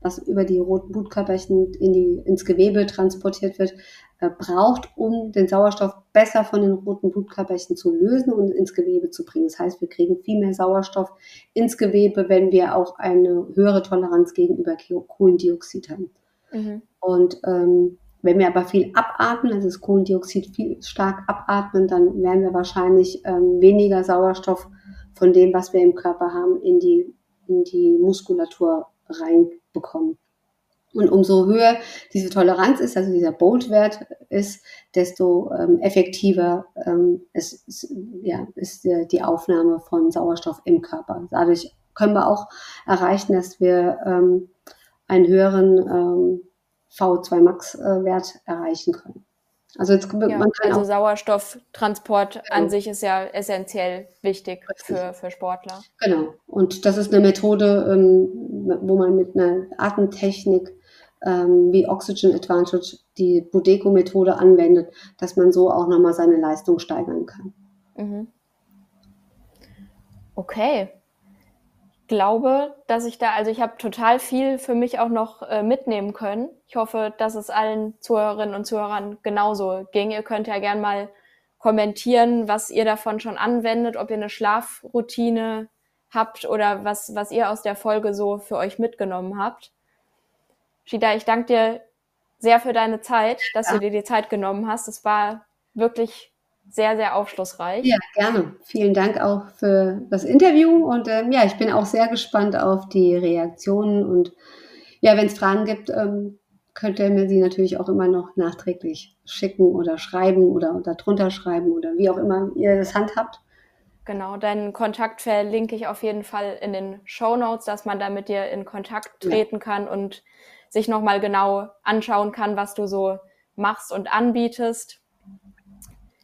was über die roten Blutkörperchen in die, ins Gewebe transportiert wird, braucht, um den Sauerstoff besser von den roten Blutkörperchen zu lösen und ins Gewebe zu bringen. Das heißt, wir kriegen viel mehr Sauerstoff ins Gewebe, wenn wir auch eine höhere Toleranz gegenüber Kohlendioxid haben. Mhm. Und ähm, wenn wir aber viel abatmen, also das Kohlendioxid viel stark abatmen, dann werden wir wahrscheinlich ähm, weniger Sauerstoff von dem, was wir im Körper haben, in die, in die Muskulatur reinbekommen. Und umso höher diese Toleranz ist, also dieser Bolt-Wert ist, desto ähm, effektiver ähm, ist, ist, ja, ist die Aufnahme von Sauerstoff im Körper. Dadurch können wir auch erreichen, dass wir ähm, einen höheren ähm, V2 Max-Wert erreichen können. Also, jetzt, ja, also Sauerstofftransport genau. an sich ist ja essentiell wichtig für, für Sportler. Genau. Und das ist eine Methode, ähm, wo man mit einer Atemtechnik ähm, wie Oxygen Advantage die Budeco-Methode anwendet, dass man so auch nochmal seine Leistung steigern kann. Mhm. Okay. Ich glaube, dass ich da, also ich habe total viel für mich auch noch äh, mitnehmen können. Ich hoffe, dass es allen Zuhörerinnen und Zuhörern genauso ging. Ihr könnt ja gern mal kommentieren, was ihr davon schon anwendet, ob ihr eine Schlafroutine habt oder was, was ihr aus der Folge so für euch mitgenommen habt. Shida, ich danke dir sehr für deine Zeit, dass ja. du dir die Zeit genommen hast. Es war wirklich sehr, sehr aufschlussreich. Ja, gerne. Vielen Dank auch für das Interview und ähm, ja, ich bin auch sehr gespannt auf die Reaktionen und ja, wenn es Fragen gibt, ähm, könnt ihr mir sie natürlich auch immer noch nachträglich schicken oder schreiben oder darunter schreiben oder wie auch immer ihr das handhabt. Genau, deinen Kontakt verlinke ich auf jeden Fall in den Show Notes, dass man da mit dir in Kontakt treten ja. kann und sich nochmal genau anschauen kann, was du so machst und anbietest.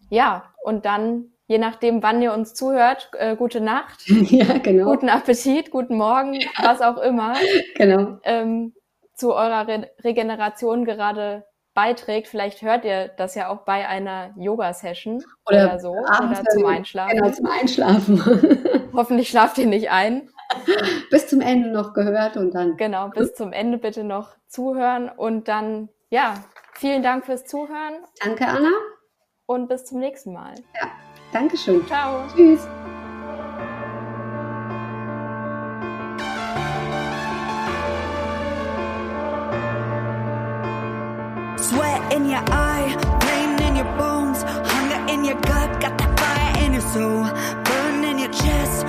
Ja, und dann je nachdem, wann ihr uns zuhört, äh, gute Nacht, ja, genau. guten Appetit, guten Morgen, was auch immer, Genau. ähm, zu eurer Re Regeneration gerade beiträgt. Vielleicht hört ihr das ja auch bei einer Yoga-Session oder, Oder so abends oder zum Einschlafen. Genau, zum Einschlafen. Hoffentlich schlaft ihr nicht ein. Bis zum Ende noch gehört und dann. Genau, bis zum Ende bitte noch zuhören und dann, ja, vielen Dank fürs Zuhören Danke, Anna. und bis zum nächsten Mal. Dankeschön. Ciao. Tschüss. Sweat in your eye, pain in your bones, hunger in your gut, got that fire in your soul. Burn in your chest,